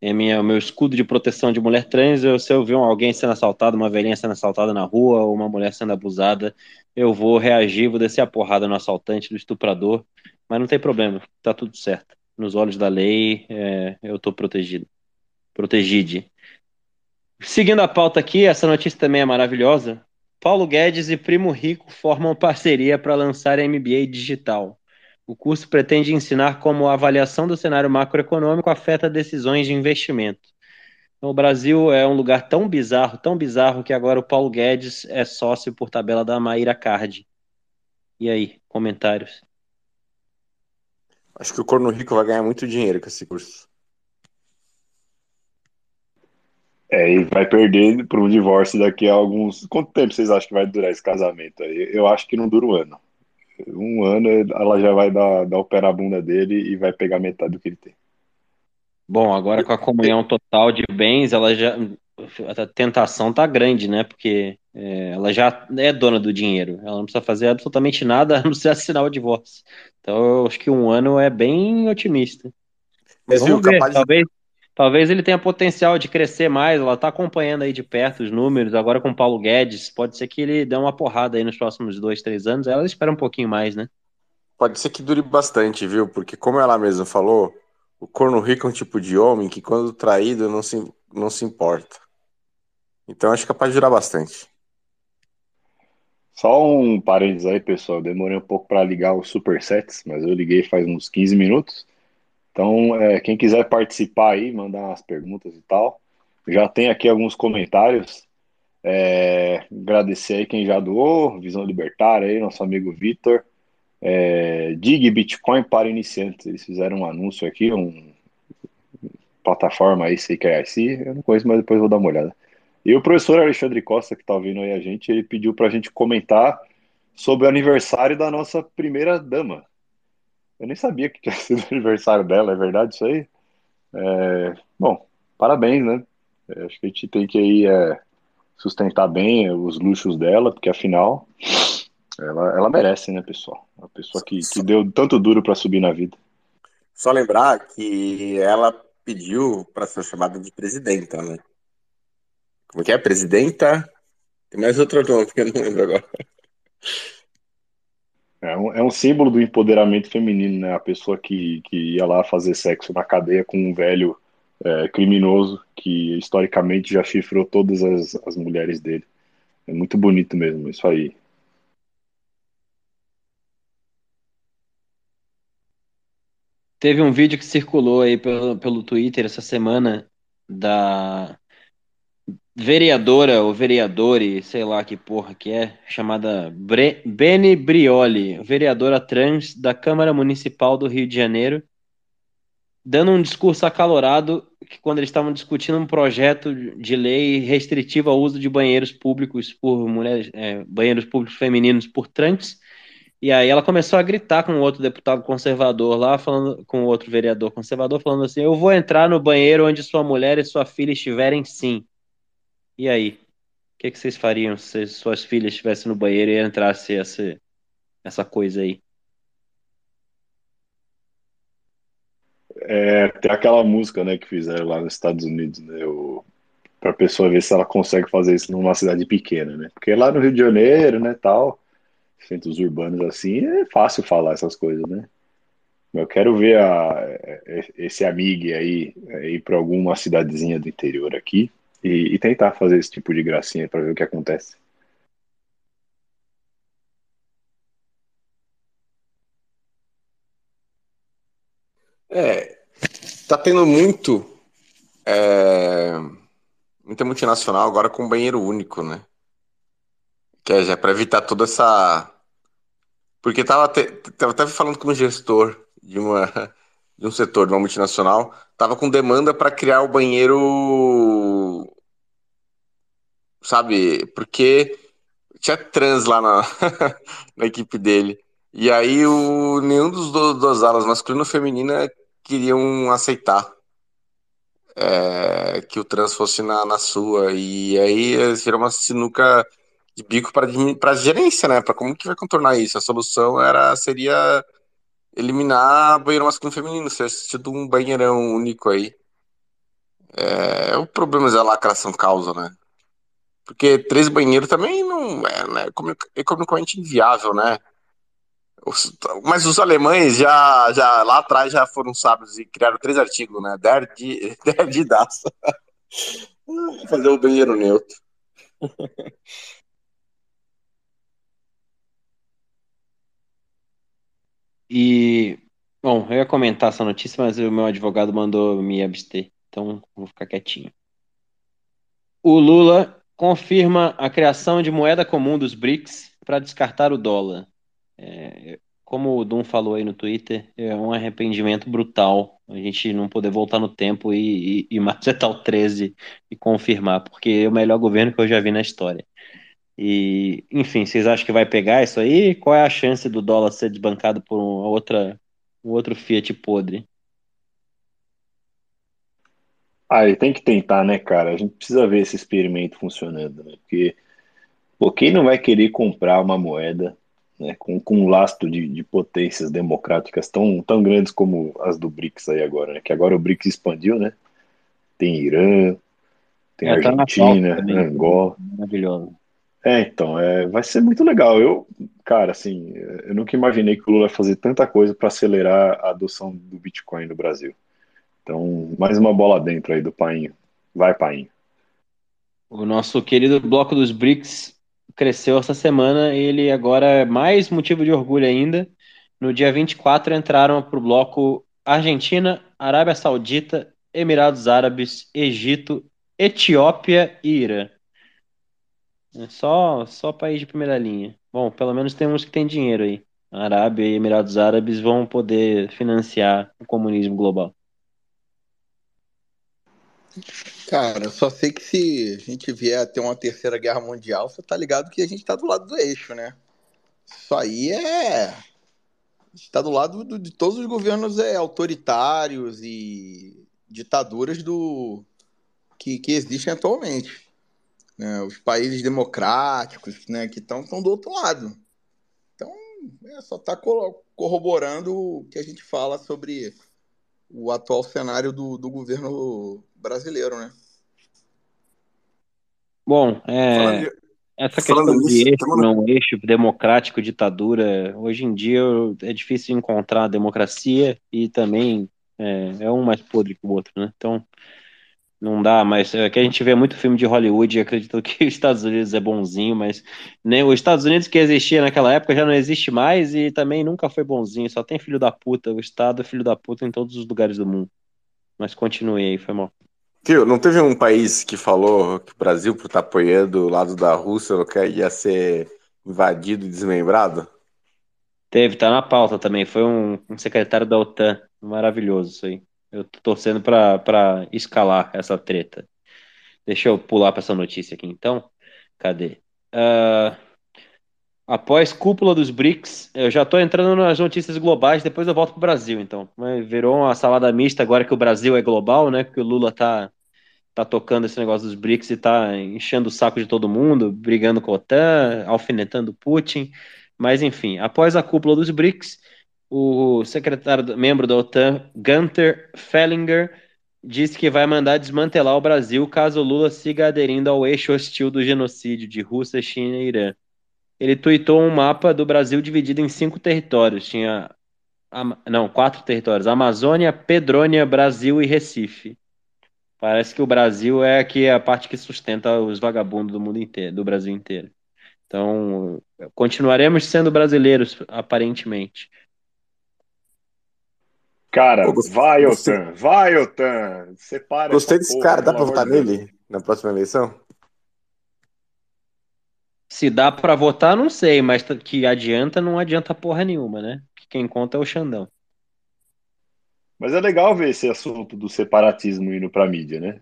é minha, meu escudo de proteção de mulher trans. Eu, se eu ver alguém sendo assaltado, uma velhinha sendo assaltada na rua, ou uma mulher sendo abusada, eu vou reagir, vou descer a porrada no assaltante, no estuprador, mas não tem problema, tá tudo certo. Nos olhos da lei, é, eu tô protegido. Protegide. Seguindo a pauta aqui, essa notícia também é maravilhosa. Paulo Guedes e Primo Rico formam parceria para lançar MBA digital. O curso pretende ensinar como a avaliação do cenário macroeconômico afeta decisões de investimento. Então, o Brasil é um lugar tão bizarro, tão bizarro, que agora o Paulo Guedes é sócio por tabela da Maíra Card. E aí, comentários? Acho que o Corno Rico vai ganhar muito dinheiro com esse curso. É, e vai perder para um divórcio daqui a alguns. Quanto tempo vocês acham que vai durar esse casamento aí? Eu acho que não dura um ano. Um ano ela já vai dar, dar o pé na bunda dele e vai pegar metade do que ele tem. Bom, agora com a comunhão total de bens, ela já. A tentação tá grande, né? Porque é, ela já é dona do dinheiro. Ela não precisa fazer absolutamente nada a não ser assinar o divórcio. Então eu acho que um ano é bem otimista. Mas Vamos viu, ver, capaz talvez, de... talvez ele tenha potencial de crescer mais. Ela está acompanhando aí de perto os números. Agora com o Paulo Guedes, pode ser que ele dê uma porrada aí nos próximos dois, três anos. Ela espera um pouquinho mais, né? Pode ser que dure bastante, viu? Porque como ela mesma falou, o corno rico é um tipo de homem que quando traído não se, não se importa. Então acho que é capaz de durar bastante. Só um parênteses aí, pessoal. Demorei um pouco para ligar os supersets, mas eu liguei faz uns 15 minutos. Então, é, quem quiser participar aí, mandar umas perguntas e tal. Já tem aqui alguns comentários. É, agradecer aí quem já doou, Visão Libertária aí, nosso amigo Vitor. É, Dig Bitcoin para iniciantes. Eles fizeram um anúncio aqui, um plataforma aí, CKIC. Eu não conheço, mas depois vou dar uma olhada. E o professor Alexandre Costa, que está ouvindo aí a gente, ele pediu para a gente comentar sobre o aniversário da nossa primeira dama. Eu nem sabia que tinha sido o aniversário dela, é verdade isso aí? É, bom, parabéns, né? É, acho que a gente tem que aí, é, sustentar bem os luxos dela, porque afinal ela, ela merece, né, pessoal? Uma pessoa que, que deu tanto duro para subir na vida. Só lembrar que ela pediu para ser chamada de presidenta, né? Como que é? Presidenta? Tem mais outro nome que eu não lembro agora. É um, é um símbolo do empoderamento feminino, né? A pessoa que, que ia lá fazer sexo na cadeia com um velho é, criminoso que historicamente já chifrou todas as, as mulheres dele. É muito bonito mesmo, isso aí. Teve um vídeo que circulou aí pelo, pelo Twitter essa semana da vereadora ou vereadore, sei lá que porra que é, chamada Bre Beni Brioli, vereadora trans da Câmara Municipal do Rio de Janeiro, dando um discurso acalorado que quando eles estavam discutindo um projeto de lei restritivo ao uso de banheiros públicos por mulheres, é, banheiros públicos femininos por trans, e aí ela começou a gritar com outro deputado conservador lá, falando com outro vereador conservador, falando assim: "Eu vou entrar no banheiro onde sua mulher e sua filha estiverem sim". E aí? O que, que vocês fariam se suas filhas estivessem no banheiro e entrasse essa, essa coisa aí? É, tem aquela música, né, que fizeram lá nos Estados Unidos, né, o, pra pessoa ver se ela consegue fazer isso numa cidade pequena, né, porque lá no Rio de Janeiro, né, tal, centros urbanos assim, é fácil falar essas coisas, né, eu quero ver a, esse amigo aí ir para alguma cidadezinha do interior aqui, e, e tentar fazer esse tipo de gracinha para ver o que acontece. É, tá tendo muito, é, muita multinacional agora com banheiro único, né? Que é já para evitar toda essa. Porque tava, te, tava até falando com um gestor de, uma, de um setor de uma multinacional, tava com demanda para criar o banheiro sabe? Porque tinha trans lá na, na equipe dele. E aí o, nenhum dos duas alas, masculina ou feminina, queriam aceitar é, que o trans fosse na, na sua. E aí virou uma sinuca de bico para gerência, né? Para como que vai contornar isso? A solução era seria eliminar banheiro masculino e feminino, ser assistido um banheirão único aí. É, o problema é a lacração causa, né? Porque três banheiros também não é né, economicamente inviável, né? Mas os alemães já, já lá atrás já foram sábios e criaram três artigos, né? Der de, der de daça. Fazer o banheiro neutro. E, bom, eu ia comentar essa notícia, mas o meu advogado mandou me abster, então vou ficar quietinho. O Lula confirma a criação de moeda comum dos BRICS para descartar o dólar. É, como o Dum falou aí no Twitter, é um arrependimento brutal a gente não poder voltar no tempo e, e, e macetar o 13 e confirmar, porque é o melhor governo que eu já vi na história. E, enfim, vocês acham que vai pegar isso aí? Qual é a chance do dólar ser desbancado por uma outra, um outro Fiat podre? Ah, tem que tentar, né, cara? A gente precisa ver esse experimento funcionando, né? Porque pô, quem não vai querer comprar uma moeda né, com, com um lastro de, de potências democráticas tão, tão grandes como as do BRICS aí agora, né? Que agora o BRICS expandiu, né? Tem Irã, tem é, tá Argentina, tá Angola. Maravilhoso. É, então, é, vai ser muito legal. Eu, cara, assim, eu nunca imaginei que o Lula ia fazer tanta coisa para acelerar a adoção do Bitcoin no Brasil. Então, mais uma bola dentro aí do Painho. Vai, Painho. O nosso querido bloco dos BRICS cresceu essa semana e ele agora é mais motivo de orgulho ainda. No dia 24 entraram para o bloco Argentina, Arábia Saudita, Emirados Árabes, Egito, Etiópia e Irã. É só, só país de primeira linha. Bom, pelo menos tem uns que tem dinheiro aí. Arábia e Emirados Árabes vão poder financiar o comunismo global. Cara, eu só sei que se a gente vier a ter uma terceira guerra mundial, você tá ligado que a gente tá do lado do eixo, né? Isso aí é. A gente tá do lado do, de todos os governos é, autoritários e ditaduras do que, que existem atualmente né, os países democráticos, né, que estão do outro lado. Então, é, só está corroborando o que a gente fala sobre o atual cenário do, do governo brasileiro, né? Bom, é, essa questão de eixo, não eixo, democrático, ditadura, hoje em dia é difícil encontrar democracia e também é, é um mais podre que o outro, né? Então, não dá, mas é que a gente vê muito filme de Hollywood e acredita que os Estados Unidos é bonzinho, mas nem os Estados Unidos que existia naquela época já não existe mais e também nunca foi bonzinho, só tem filho da puta, o Estado é filho da puta em todos os lugares do mundo. Mas continue aí, foi mal. Tio, não teve um país que falou que o Brasil, por estar apoiando o lado da Rússia, ia ser invadido e desmembrado? Teve, tá na pauta também. Foi um, um secretário da OTAN. Maravilhoso isso aí. Eu tô torcendo para escalar essa treta. Deixa eu pular para essa notícia aqui então. Cadê? Uh, após cúpula dos BRICS, eu já estou entrando nas notícias globais, depois eu volto para o Brasil, então. Virou uma salada mista agora que o Brasil é global, né? Que o Lula tá, tá tocando esse negócio dos BRICS e tá enchendo o saco de todo mundo, brigando com a OTAN, alfinetando Putin. Mas enfim, após a cúpula dos BRICS, o secretário, membro da OTAN, Gunther Fellinger, disse que vai mandar desmantelar o Brasil caso Lula siga aderindo ao eixo hostil do genocídio de Rússia, China e Irã. Ele tuitou um mapa do Brasil dividido em cinco territórios. Tinha. Não, quatro territórios: Amazônia, Pedrônia, Brasil e Recife. Parece que o Brasil é aqui a parte que sustenta os vagabundos do mundo inteiro, do Brasil inteiro. Então, continuaremos sendo brasileiros, aparentemente. Cara, Pô, vai, gostei. Otan, vai, Otan. Separa Gostei desse porra, cara, dá pra votar nele na próxima eleição? Se dá pra votar, não sei, mas que adianta, não adianta porra nenhuma, né? Quem conta é o Xandão. Mas é legal ver esse assunto do separatismo indo pra mídia, né?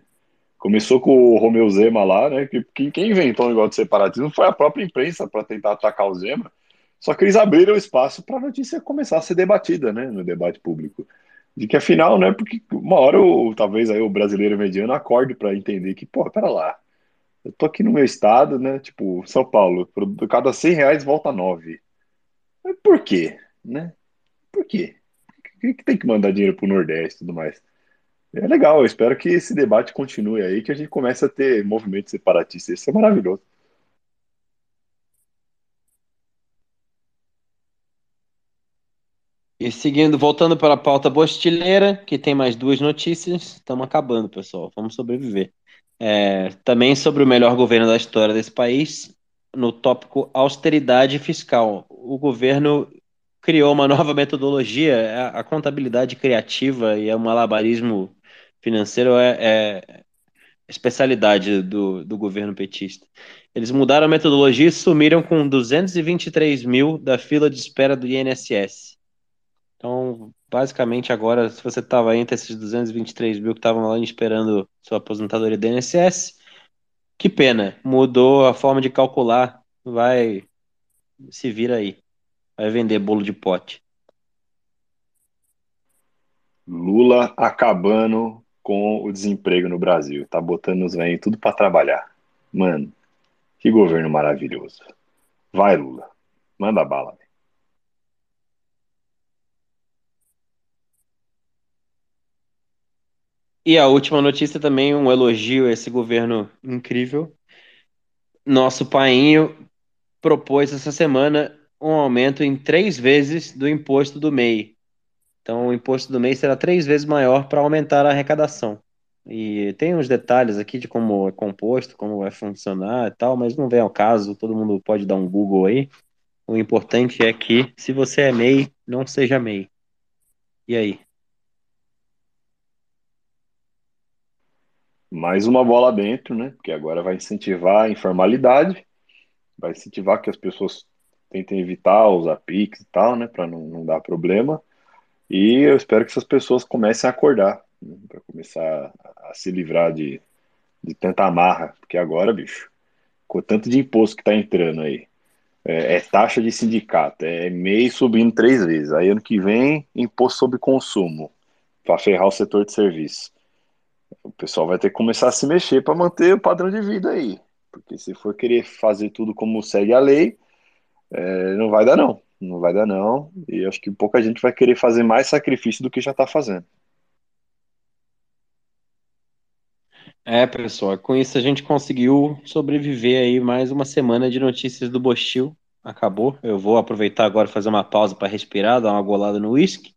Começou com o Romeu Zema lá, né? Que, quem inventou o negócio de separatismo foi a própria imprensa para tentar atacar o Zema. Só que eles abriram espaço para a notícia começar a ser debatida, né? No debate público de que afinal, né? Porque uma hora, o, talvez aí o brasileiro mediano acorde para entender que, pô, pera lá, eu tô aqui no meu estado, né? Tipo, São Paulo, cada 100 reais volta 9. Mas por quê, né? Por quê? Que, tem que mandar dinheiro pro Nordeste e tudo mais? É legal, eu espero que esse debate continue aí, que a gente comece a ter movimentos separatistas. Isso é maravilhoso. E seguindo, voltando para a pauta bostileira, que tem mais duas notícias. Estamos acabando, pessoal. Vamos sobreviver. É, também sobre o melhor governo da história desse país, no tópico austeridade fiscal. O governo criou uma nova metodologia, a, a contabilidade criativa e o malabarismo financeiro é, é especialidade do, do governo petista. Eles mudaram a metodologia e sumiram com 223 mil da fila de espera do INSS. Então, basicamente, agora, se você estava entre esses 223 mil que estavam lá esperando sua aposentadoria do INSS, que pena, mudou a forma de calcular, vai se vira aí, vai vender bolo de pote. Lula acabando com o desemprego no Brasil, tá botando os velhos tudo para trabalhar. Mano, que governo maravilhoso. Vai, Lula, manda bala. E a última notícia também, um elogio a esse governo incrível. Nosso painho propôs essa semana um aumento em três vezes do imposto do MEI. Então, o imposto do MEI será três vezes maior para aumentar a arrecadação. E tem uns detalhes aqui de como é composto, como vai funcionar e tal, mas não vem ao caso, todo mundo pode dar um Google aí. O importante é que, se você é MEI, não seja MEI. E aí? mais uma bola dentro, né? Porque agora vai incentivar a informalidade, vai incentivar que as pessoas tentem evitar usar Pix e tal, né? Para não, não dar problema. E eu espero que essas pessoas comecem a acordar, né? para começar a, se livrar de, de tanta amarra, porque agora, bicho, com o tanto de imposto que tá entrando aí, é, é taxa de sindicato, é MEI subindo três vezes, aí ano que vem, imposto sobre consumo, para ferrar o setor de serviço o pessoal vai ter que começar a se mexer para manter o padrão de vida aí. Porque se for querer fazer tudo como segue a lei, é, não vai dar não. Não vai dar não. E acho que pouca gente vai querer fazer mais sacrifício do que já está fazendo. É, pessoal, com isso a gente conseguiu sobreviver aí mais uma semana de notícias do Bostil. Acabou. Eu vou aproveitar agora fazer uma pausa para respirar, dar uma golada no uísque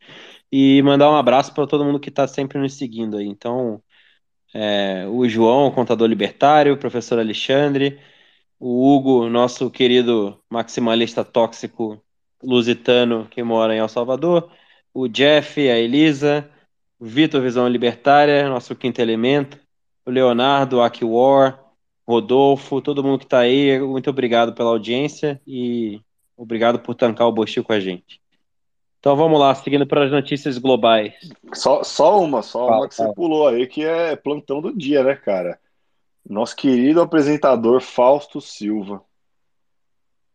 e mandar um abraço para todo mundo que está sempre nos seguindo aí. Então, é, o João, contador libertário, o professor Alexandre, o Hugo, nosso querido maximalista tóxico lusitano que mora em El Salvador, o Jeff, a Elisa, o Vitor Visão Libertária, nosso quinto elemento, o Leonardo, Aki War, Rodolfo, todo mundo que está aí, muito obrigado pela audiência e obrigado por tancar o Bostil com a gente. Então vamos lá, seguindo para as notícias globais. Só, só uma, só fala, uma que fala. você pulou aí, que é plantão do dia, né, cara? Nosso querido apresentador Fausto Silva.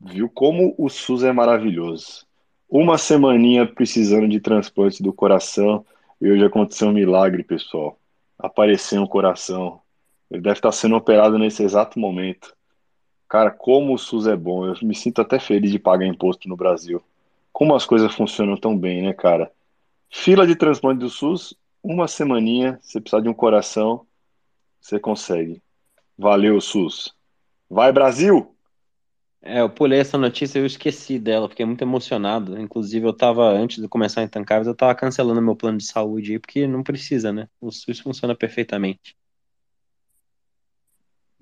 Viu como o SUS é maravilhoso. Uma semaninha precisando de transplante do coração e hoje aconteceu um milagre, pessoal. Apareceu um coração. Ele deve estar sendo operado nesse exato momento. Cara, como o SUS é bom. Eu me sinto até feliz de pagar imposto no Brasil como as coisas funcionam tão bem, né, cara? Fila de transplante do SUS, uma semaninha, você precisar de um coração, você consegue. Valeu, SUS. Vai, Brasil! É, eu pulei essa notícia e eu esqueci dela, fiquei muito emocionado. Inclusive, eu tava, antes de começar a Intancáveis, eu tava cancelando meu plano de saúde aí, porque não precisa, né? O SUS funciona perfeitamente.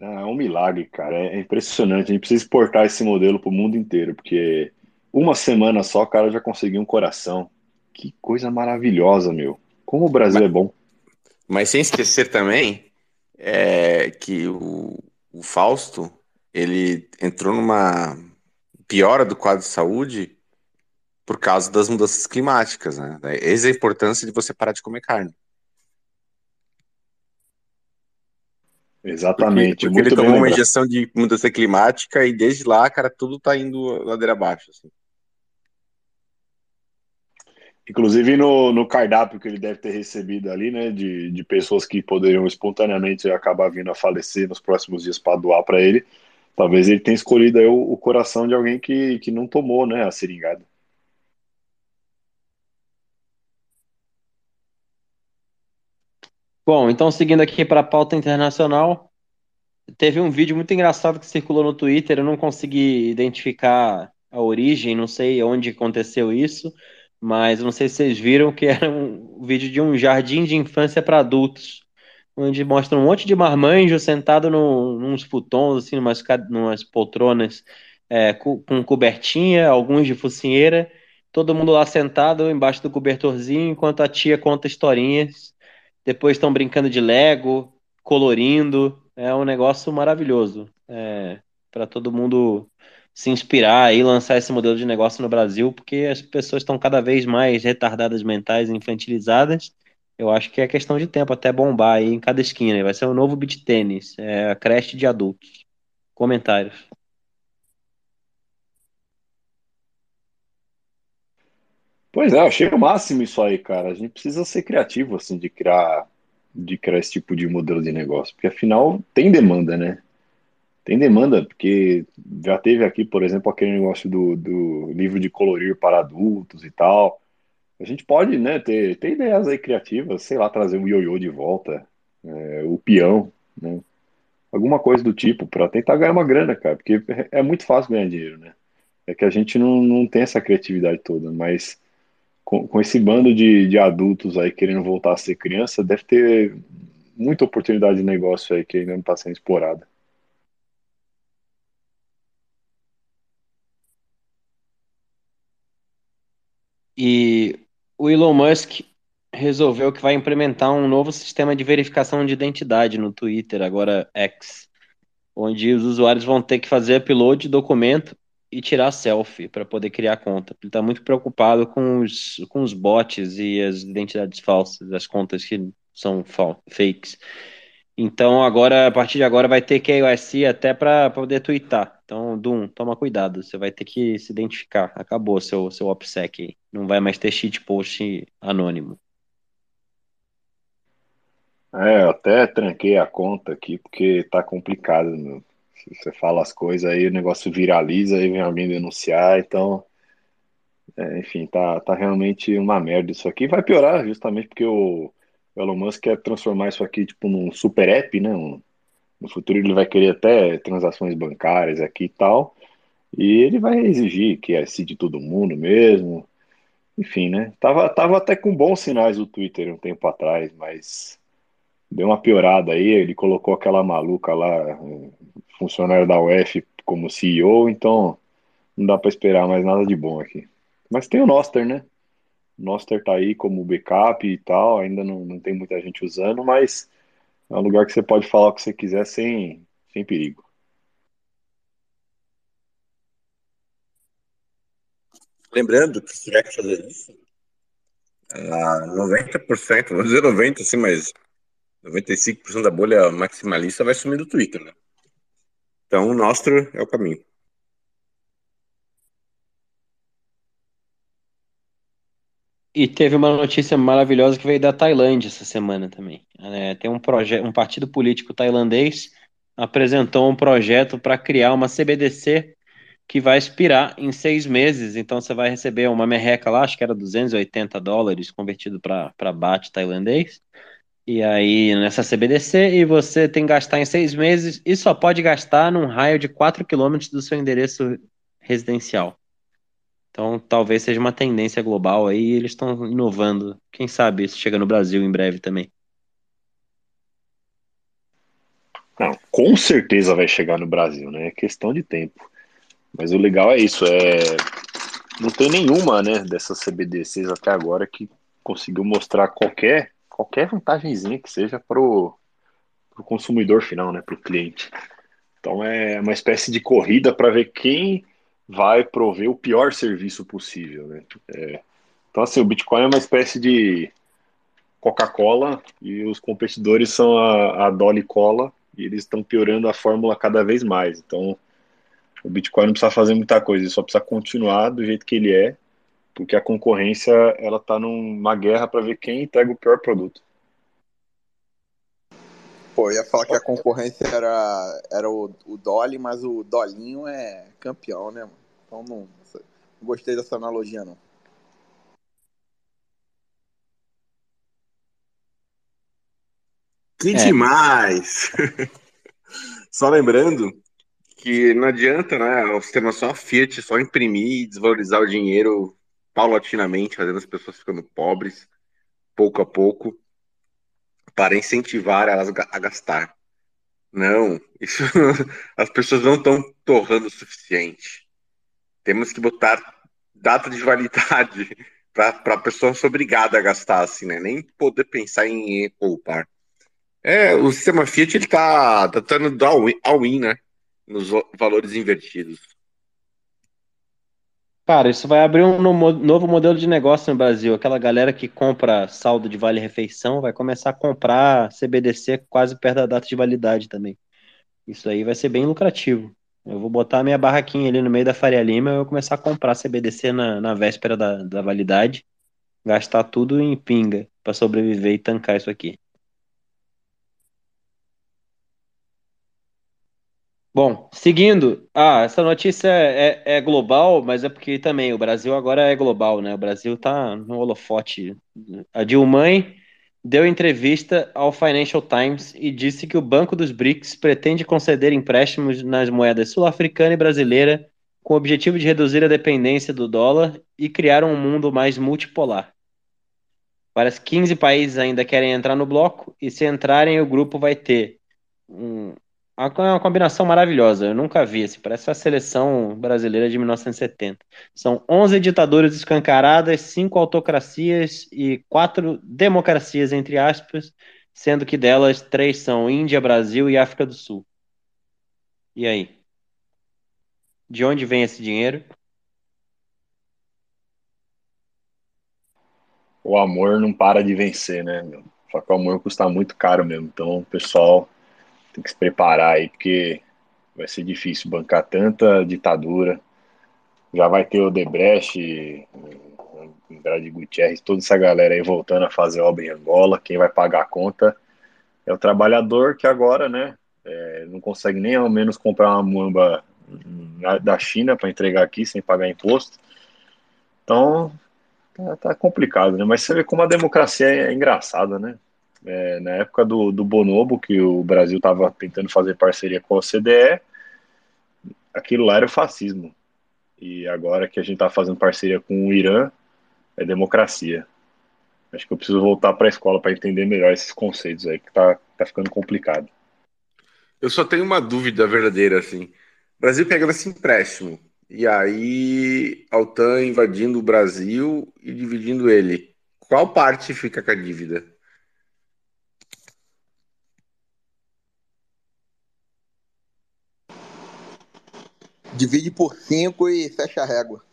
Ah, é um milagre, cara. É impressionante. A gente precisa exportar esse modelo pro mundo inteiro, porque uma semana só, o cara já conseguiu um coração. Que coisa maravilhosa, meu. Como o Brasil mas, é bom. Mas sem esquecer também é, que o, o Fausto ele entrou numa piora do quadro de saúde por causa das mudanças climáticas, né? Essa é a importância de você parar de comer carne. Exatamente. Porque, porque ele tomou uma injeção de mudança climática e desde lá, cara, tudo tá indo ladeira abaixo. Assim. Inclusive no, no cardápio que ele deve ter recebido ali, né, de, de pessoas que poderiam espontaneamente acabar vindo a falecer nos próximos dias para doar para ele, talvez ele tenha escolhido aí o, o, coração de alguém que, que não tomou, né, a seringada. Bom, então seguindo aqui para a pauta internacional, teve um vídeo muito engraçado que circulou no Twitter, eu não consegui identificar a origem, não sei onde aconteceu isso, mas não sei se vocês viram que era um vídeo de um jardim de infância para adultos, onde mostra um monte de marmanjo sentado no, nos futons, assim, numas, numas poltronas é, com, com cobertinha, alguns de focinheira, todo mundo lá sentado embaixo do cobertorzinho, enquanto a tia conta historinhas. Depois estão brincando de Lego, colorindo. É um negócio maravilhoso. É, para todo mundo se inspirar e lançar esse modelo de negócio no Brasil, porque as pessoas estão cada vez mais retardadas mentais, infantilizadas. Eu acho que é questão de tempo até bombar aí em cada esquina. Vai ser um novo beat tênis, é a creche de adultos. Comentários. Pois é, achei o máximo isso aí, cara. A gente precisa ser criativo, assim, de criar, de criar esse tipo de modelo de negócio, porque afinal tem demanda, né? Tem demanda, porque já teve aqui, por exemplo, aquele negócio do, do livro de colorir para adultos e tal. A gente pode, né, ter, ter ideias aí criativas, sei lá, trazer um ioiô de volta, é, o peão, né? Alguma coisa do tipo, para tentar ganhar uma grana, cara, porque é muito fácil ganhar dinheiro, né? É que a gente não, não tem essa criatividade toda, mas com, com esse bando de, de adultos aí querendo voltar a ser criança, deve ter muita oportunidade de negócio aí que ainda não está sendo explorada. E o Elon Musk resolveu que vai implementar um novo sistema de verificação de identidade no Twitter, agora X, onde os usuários vão ter que fazer upload de documento e tirar selfie para poder criar conta. Ele está muito preocupado com os, com os bots e as identidades falsas, as contas que são fakes. Então agora, a partir de agora, vai ter KYC até para poder twittar. Então, Doom, toma cuidado, você vai ter que se identificar. Acabou seu, seu OPSEC aí. Não vai mais ter cheat post anônimo. É, eu até tranquei a conta aqui porque tá complicado, meu. Você fala as coisas aí, o negócio viraliza, aí vem alguém denunciar, então, é, enfim, tá, tá realmente uma merda isso aqui. Vai piorar justamente porque o Elon Musk quer transformar isso aqui tipo num super app, né? Um, no futuro ele vai querer até transações bancárias aqui e tal, e ele vai exigir que é de todo mundo mesmo. Enfim, né? Tava, tava até com bons sinais o Twitter um tempo atrás, mas deu uma piorada aí. Ele colocou aquela maluca lá, funcionário da UF, como CEO, então não dá para esperar mais nada de bom aqui. Mas tem o Noster, né? O Noster tá aí como backup e tal, ainda não, não tem muita gente usando, mas é um lugar que você pode falar o que você quiser sem, sem perigo. Lembrando que se tiver que fazer isso, 90%, vamos dizer 90%, assim, mas 95% da bolha maximalista vai sumir do Twitter, né? Então, o Nostro é o caminho. E teve uma notícia maravilhosa que veio da Tailândia essa semana também. É, tem um projeto, um partido político tailandês apresentou um projeto para criar uma CBDC que vai expirar em seis meses. Então você vai receber uma merreca lá, acho que era 280 dólares convertido para bate tailandês. E aí nessa CBDC e você tem que gastar em seis meses e só pode gastar num raio de 4 quilômetros do seu endereço residencial. Então talvez seja uma tendência global aí e eles estão inovando. Quem sabe isso chega no Brasil em breve também. Não, com certeza vai chegar no Brasil, né? É questão de tempo. Mas o legal é isso, é não tem nenhuma, né, dessas CBDCs até agora que conseguiu mostrar qualquer qualquer vantagemzinha que seja para o consumidor final, né, para o cliente. Então é uma espécie de corrida para ver quem vai prover o pior serviço possível, né? É, então assim, o Bitcoin é uma espécie de Coca-Cola e os competidores são a, a Dolly Cola e eles estão piorando a fórmula cada vez mais. Então o Bitcoin não precisa fazer muita coisa, ele só precisa continuar do jeito que ele é porque a concorrência ela está numa guerra para ver quem entrega o pior produto. Pô, eu ia falar que a concorrência era, era o, o Dolly, mas o Dolinho é campeão, né, mano? Então não, não gostei dessa analogia, não. Que é. demais! só lembrando que não adianta, né, o sistema só a Fiat só imprimir e desvalorizar o dinheiro paulatinamente, fazendo as pessoas ficando pobres, pouco a pouco, para incentivar elas a gastar. Não, isso as pessoas não estão torrando o suficiente. Temos que botar data de validade para a pessoa ser obrigada a gastar, assim, né? Nem poder pensar em poupar. É, o sistema Fiat ele tá, tá dando all-in, né? Nos valores invertidos. Cara, isso vai abrir um novo modelo de negócio no Brasil. Aquela galera que compra saldo de vale-refeição vai começar a comprar CBDC quase perto da data de validade também. Isso aí vai ser bem lucrativo. Eu vou botar minha barraquinha ali no meio da Faria Lima e vou começar a comprar CBDC na, na véspera da, da validade, gastar tudo em pinga para sobreviver e tancar isso aqui. Bom, seguindo, ah, essa notícia é, é, é, global, mas é porque também o Brasil agora é global, né? O Brasil tá no holofote. A Dilma deu entrevista ao Financial Times e disse que o Banco dos BRICS pretende conceder empréstimos nas moedas sul-africana e brasileira com o objetivo de reduzir a dependência do dólar e criar um mundo mais multipolar. Que 15 países ainda querem entrar no bloco e se entrarem o grupo vai ter um, é uma combinação maravilhosa. Eu nunca vi. Assim, parece a seleção brasileira de 1970. São 11 ditaduras escancaradas, 5 autocracias e 4 democracias, entre aspas, sendo que delas três são Índia, Brasil e África do Sul. E aí? De onde vem esse dinheiro? O amor não para de vencer, né? Só que o amor custa muito caro mesmo. Então, o pessoal tem que se preparar aí, porque vai ser difícil bancar tanta ditadura. Já vai ter o Debrecht, Andrade Gutierrez, toda essa galera aí voltando a fazer obra em Angola. Quem vai pagar a conta é o trabalhador que agora, né, é, não consegue nem ao menos comprar uma muamba da China para entregar aqui sem pagar imposto. Então, tá, tá, complicado, né? Mas você vê como a democracia é engraçada, né? É, na época do, do Bonobo, que o Brasil estava tentando fazer parceria com a OCDE, aquilo lá era o fascismo. E agora que a gente está fazendo parceria com o Irã, é democracia. Acho que eu preciso voltar para a escola para entender melhor esses conceitos aí, que tá, tá ficando complicado. Eu só tenho uma dúvida verdadeira, assim. O Brasil pegando esse empréstimo, e aí a OTAN invadindo o Brasil e dividindo ele. Qual parte fica com a dívida? Divide por cinco e fecha a régua.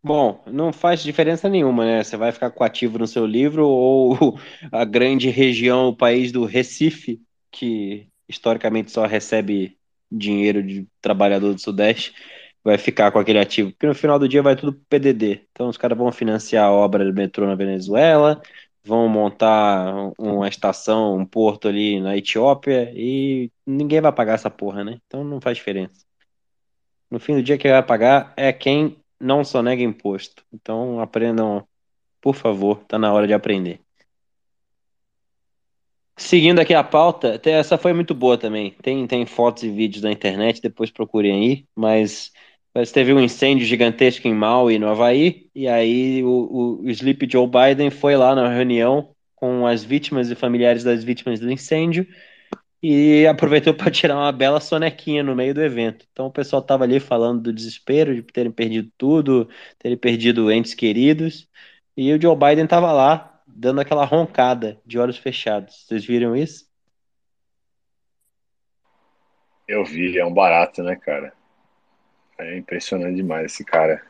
Bom, não faz diferença nenhuma, né? Você vai ficar com ativo no seu livro ou a grande região, o país do Recife, que historicamente só recebe dinheiro de trabalhador do Sudeste, vai ficar com aquele ativo. Porque no final do dia vai tudo PDD. Então os caras vão financiar a obra do metrô na Venezuela, vão montar uma estação, um porto ali na Etiópia e ninguém vai pagar essa porra, né? Então não faz diferença. No fim do dia, quem vai pagar é quem não sonega imposto. Então aprendam, por favor, tá na hora de aprender. Seguindo aqui a pauta, essa foi muito boa também. Tem, tem fotos e vídeos na internet, depois procurem aí, mas mas teve um incêndio gigantesco em Maui, no Havaí, e aí o, o, o Sleep Joe Biden foi lá na reunião com as vítimas e familiares das vítimas do incêndio e aproveitou para tirar uma bela sonequinha no meio do evento. Então o pessoal estava ali falando do desespero de terem perdido tudo, terem perdido entes queridos, e o Joe Biden estava lá dando aquela roncada de olhos fechados. Vocês viram isso? Eu vi, é um barato, né, cara? É impressionante demais esse cara.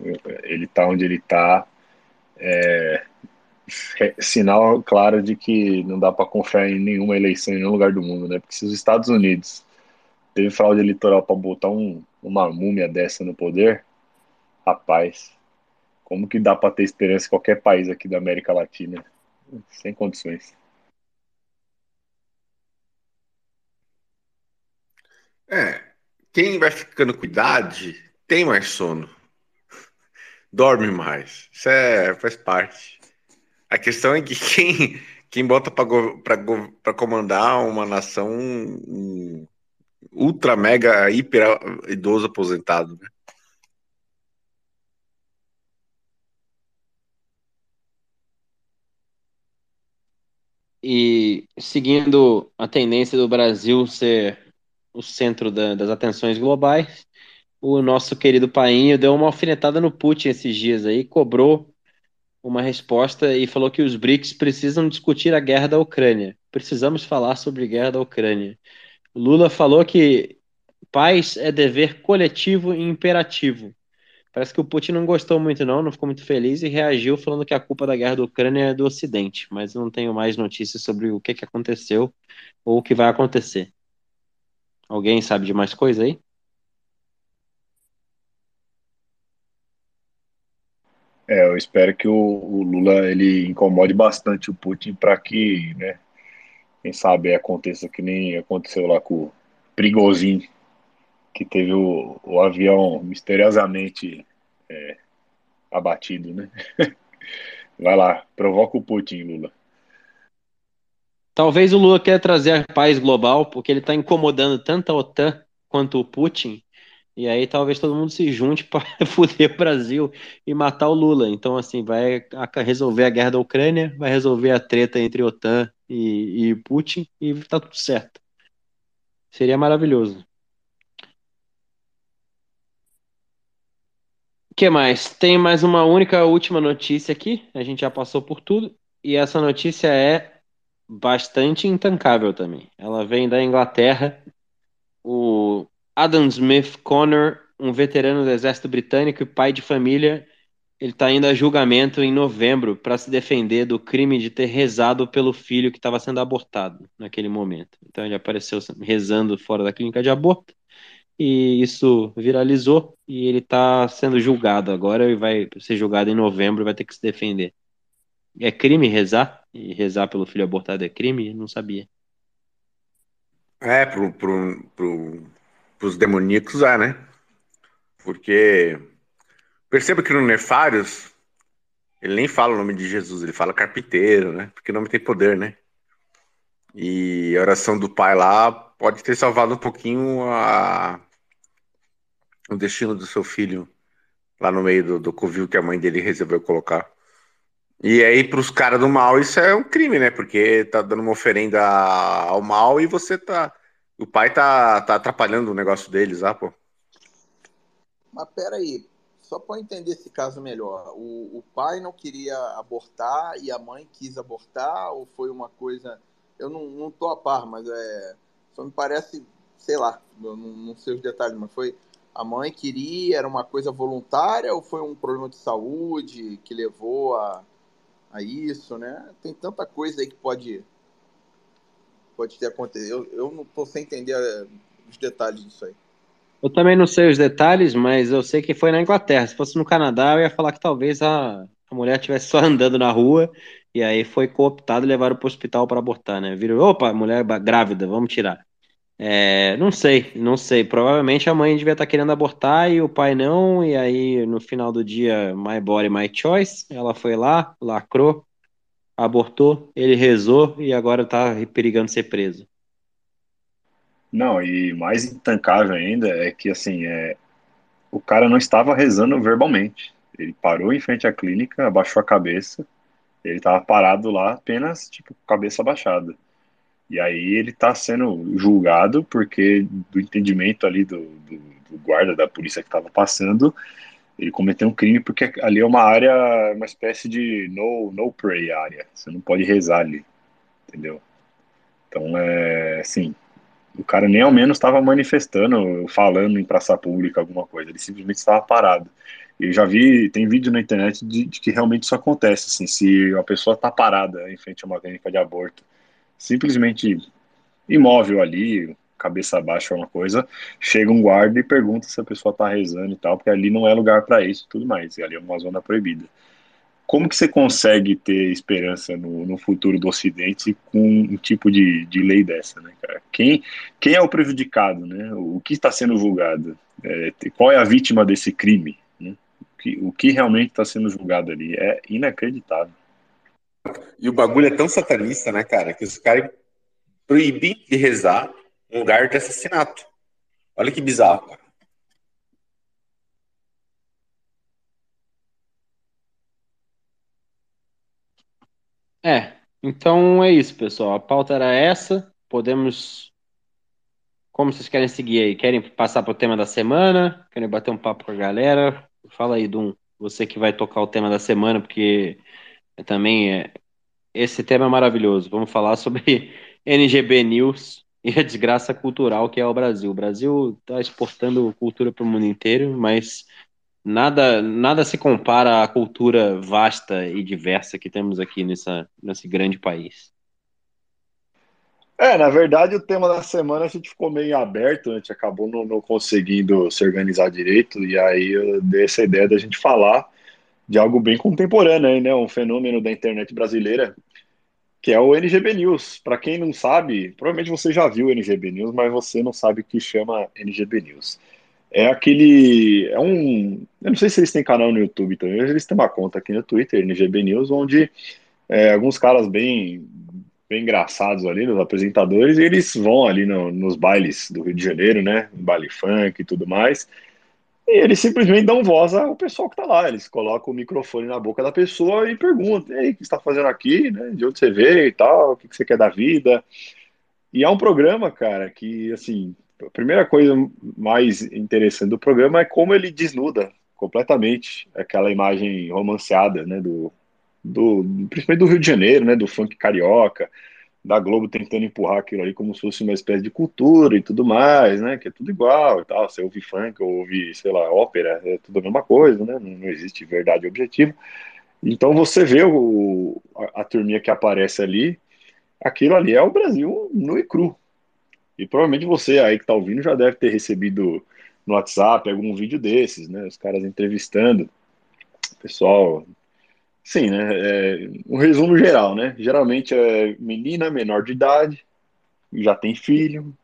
Ele tá onde ele tá. É, é sinal claro de que não dá para confiar em nenhuma eleição em nenhum lugar do mundo, né? Porque se os Estados Unidos teve fraude eleitoral para botar um, uma múmia dessa no poder, rapaz, como que dá para ter esperança em qualquer país aqui da América Latina? Sem condições. É, quem vai ficando com idade tem mais sono. Dorme mais. Isso é, faz parte. A questão é que quem, quem bota para comandar uma nação um ultra, mega, hiper idoso aposentado, né? E seguindo a tendência do Brasil ser o centro da, das atenções globais, o nosso querido Painho deu uma alfinetada no Putin esses dias aí, cobrou uma resposta e falou que os BRICS precisam discutir a guerra da Ucrânia. Precisamos falar sobre a guerra da Ucrânia. Lula falou que paz é dever coletivo e imperativo. Parece que o Putin não gostou muito, não, não ficou muito feliz e reagiu falando que a culpa da guerra da Ucrânia é do Ocidente. Mas não tenho mais notícias sobre o que, que aconteceu ou o que vai acontecer. Alguém sabe de mais coisa aí? É, eu espero que o, o Lula ele incomode bastante o Putin para que, né, quem sabe aconteça que nem aconteceu lá com o Prigozhin, que teve o, o avião misteriosamente é, abatido, né? Vai lá, provoca o Putin, Lula. Talvez o Lula quer trazer a paz global, porque ele está incomodando tanto a OTAN quanto o Putin, e aí talvez todo mundo se junte para foder o Brasil e matar o Lula. Então, assim, vai resolver a guerra da Ucrânia, vai resolver a treta entre OTAN e, e Putin, e tá tudo certo. Seria maravilhoso. O que mais? Tem mais uma única última notícia aqui. A gente já passou por tudo. E essa notícia é bastante intancável também. Ela vem da Inglaterra. O Adam Smith Connor, um veterano do exército britânico e pai de família, ele está indo a julgamento em novembro para se defender do crime de ter rezado pelo filho que estava sendo abortado naquele momento. Então ele apareceu rezando fora da clínica de aborto e isso viralizou e ele está sendo julgado agora e vai ser julgado em novembro vai ter que se defender. É crime rezar? E rezar pelo filho abortado é crime? Não sabia. É, pro, pro, pro, pros demoníacos é, né? Porque perceba que no Nefários ele nem fala o nome de Jesus, ele fala carpinteiro, né? Porque o nome tem poder, né? E a oração do pai lá pode ter salvado um pouquinho a... o destino do seu filho lá no meio do, do covil que a mãe dele resolveu colocar. E aí, para os caras do mal, isso é um crime, né? Porque tá dando uma oferenda ao mal e você tá. O pai tá, tá atrapalhando o negócio deles, ah, pô. Mas peraí, só para entender esse caso melhor, o, o pai não queria abortar e a mãe quis abortar, ou foi uma coisa eu não, não tô a par, mas é. Só me parece, sei lá, não, não sei os detalhes, mas foi. A mãe queria, era uma coisa voluntária ou foi um problema de saúde que levou a, a isso, né? Tem tanta coisa aí que pode, pode ter acontecido. Eu, eu não tô sem entender é, os detalhes disso aí. Eu também não sei os detalhes, mas eu sei que foi na Inglaterra. Se fosse no Canadá, eu ia falar que talvez a, a mulher estivesse só andando na rua e aí foi cooptado e levaram para o hospital para abortar, né? Viram, opa, mulher grávida, vamos tirar. É, não sei, não sei. Provavelmente a mãe devia estar tá querendo abortar e o pai não. E aí no final do dia, my body, my choice. Ela foi lá, lacrou, abortou, ele rezou e agora está perigando ser preso. Não, e mais intancável ainda é que assim, é, o cara não estava rezando verbalmente. Ele parou em frente à clínica, abaixou a cabeça ele estava parado lá apenas, tipo, cabeça baixada. E aí ele está sendo julgado porque, do entendimento ali do, do, do guarda da polícia que estava passando, ele cometeu um crime porque ali é uma área, uma espécie de no, no pray área. Você não pode rezar ali, entendeu? Então, é assim, o cara nem ao menos estava manifestando, falando em praça pública alguma coisa, ele simplesmente estava parado. Eu já vi, tem vídeo na internet de, de que realmente isso acontece, assim, se a pessoa está parada em frente a uma clínica de aborto, simplesmente imóvel ali, cabeça baixa uma coisa, chega um guarda e pergunta se a pessoa está rezando e tal, porque ali não é lugar para isso e tudo mais, e ali é uma zona proibida. Como que você consegue ter esperança no, no futuro do Ocidente com um tipo de, de lei dessa, né, cara? Quem, quem é o prejudicado, né? O que está sendo julgado? É, qual é a vítima desse crime? que, o que realmente está sendo julgado ali. É inacreditável. E o bagulho é tão satanista, né, cara, que os caras proibem de rezar um lugar de assassinato. Olha que bizarro, cara. É, então é isso, pessoal. A pauta era essa. Podemos. Como vocês querem seguir aí? Querem passar para o tema da semana? Querem bater um papo com a galera? Fala aí, Dum. Você que vai tocar o tema da semana, porque também é... esse tema é maravilhoso. Vamos falar sobre NGB News e a desgraça cultural que é o Brasil. O Brasil está exportando cultura para o mundo inteiro, mas nada, nada se compara à cultura vasta e diversa que temos aqui nessa, nesse grande país. É, na verdade, o tema da semana a gente ficou meio aberto, a gente acabou não, não conseguindo se organizar direito, e aí eu dei essa ideia da gente falar de algo bem contemporâneo, aí, né? Um fenômeno da internet brasileira, que é o NGB News. Para quem não sabe, provavelmente você já viu o NGB News, mas você não sabe o que chama NGB News. É aquele. É um. Eu não sei se eles têm canal no YouTube também, mas eles têm uma conta aqui no Twitter, NGB News, onde é, alguns caras bem, bem engraçados ali, os apresentadores, e eles vão ali no, nos bailes do Rio de Janeiro, né? Baile funk e tudo mais. Eles simplesmente dão voz ao pessoal que tá lá. Eles colocam o microfone na boca da pessoa e perguntam: Ei, o que está fazendo aqui? Né? De onde você veio e tal? O que você quer da vida? E é um programa, cara, que, assim, a primeira coisa mais interessante do programa é como ele desnuda completamente aquela imagem romanceada, né, do, do principalmente do Rio de Janeiro, né, do funk carioca, da Globo tentando empurrar aquilo ali como se fosse uma espécie de cultura e tudo mais, né, que é tudo igual e tal, você ouve funk ou ouve, sei lá, ópera, é tudo a mesma coisa, né, não existe verdade objetiva. Então você vê o, a, a turminha que aparece ali, aquilo ali é o Brasil nu e cru, e provavelmente você aí que está ouvindo já deve ter recebido no WhatsApp algum vídeo desses, né? Os caras entrevistando. Pessoal, sim, né? É, um resumo geral, né? Geralmente é menina menor de idade, já tem filho,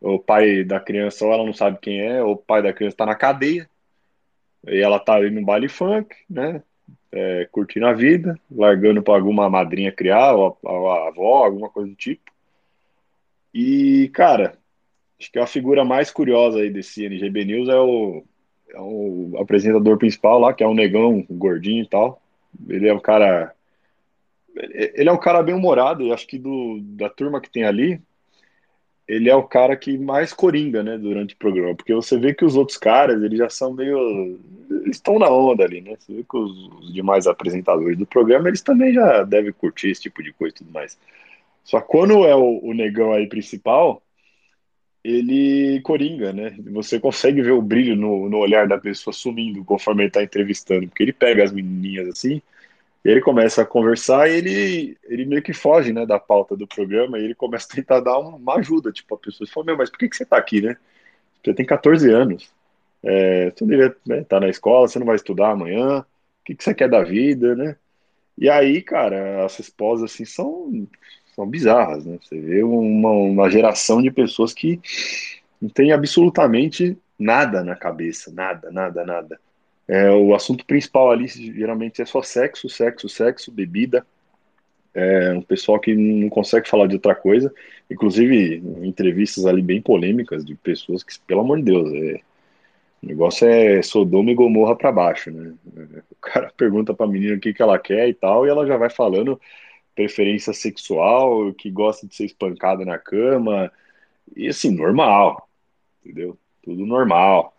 o pai da criança ou ela não sabe quem é, ou o pai da criança está na cadeia, e ela tá ali no baile funk, né? É, curtindo a vida, largando para alguma madrinha criar, ou a, a avó, alguma coisa do tipo. E, cara, acho que a figura mais curiosa aí desse NGB News é o, é o apresentador principal lá, que é um negão, um gordinho e tal. Ele é um cara. Ele é um cara bem humorado, e acho que do, da turma que tem ali, ele é o cara que mais coringa, né, durante o programa, porque você vê que os outros caras, eles já são meio, eles estão na onda ali, né, você vê que os, os, demais apresentadores do programa, eles também já devem curtir esse tipo de coisa e tudo mais. Só quando é o, o negão aí principal, ele coringa, né? Você consegue ver o brilho no, no olhar da pessoa sumindo conforme ele tá entrevistando, porque ele pega as menininhas assim, ele começa a conversar e ele, ele meio que foge, né, da pauta do programa, e ele começa a tentar dar uma ajuda, tipo, a pessoa fala, meu, mas por que, que você tá aqui, né? Você tem 14 anos, é, você deveria né, tá na escola, você não vai estudar amanhã, o que, que você quer da vida, né? E aí, cara, as respostas, assim, são são bizarras, né? Você vê uma, uma geração de pessoas que não tem absolutamente nada na cabeça, nada, nada, nada. É, o assunto principal ali geralmente é só sexo, sexo, sexo, bebida. É um pessoal que não consegue falar de outra coisa. Inclusive, entrevistas ali bem polêmicas de pessoas que, pelo amor de Deus, é, o negócio é Sodoma e Gomorra para baixo, né? O cara pergunta para a menina o que, que ela quer e tal, e ela já vai falando preferência sexual, que gosta de ser espancada na cama, e assim, normal, entendeu? Tudo normal.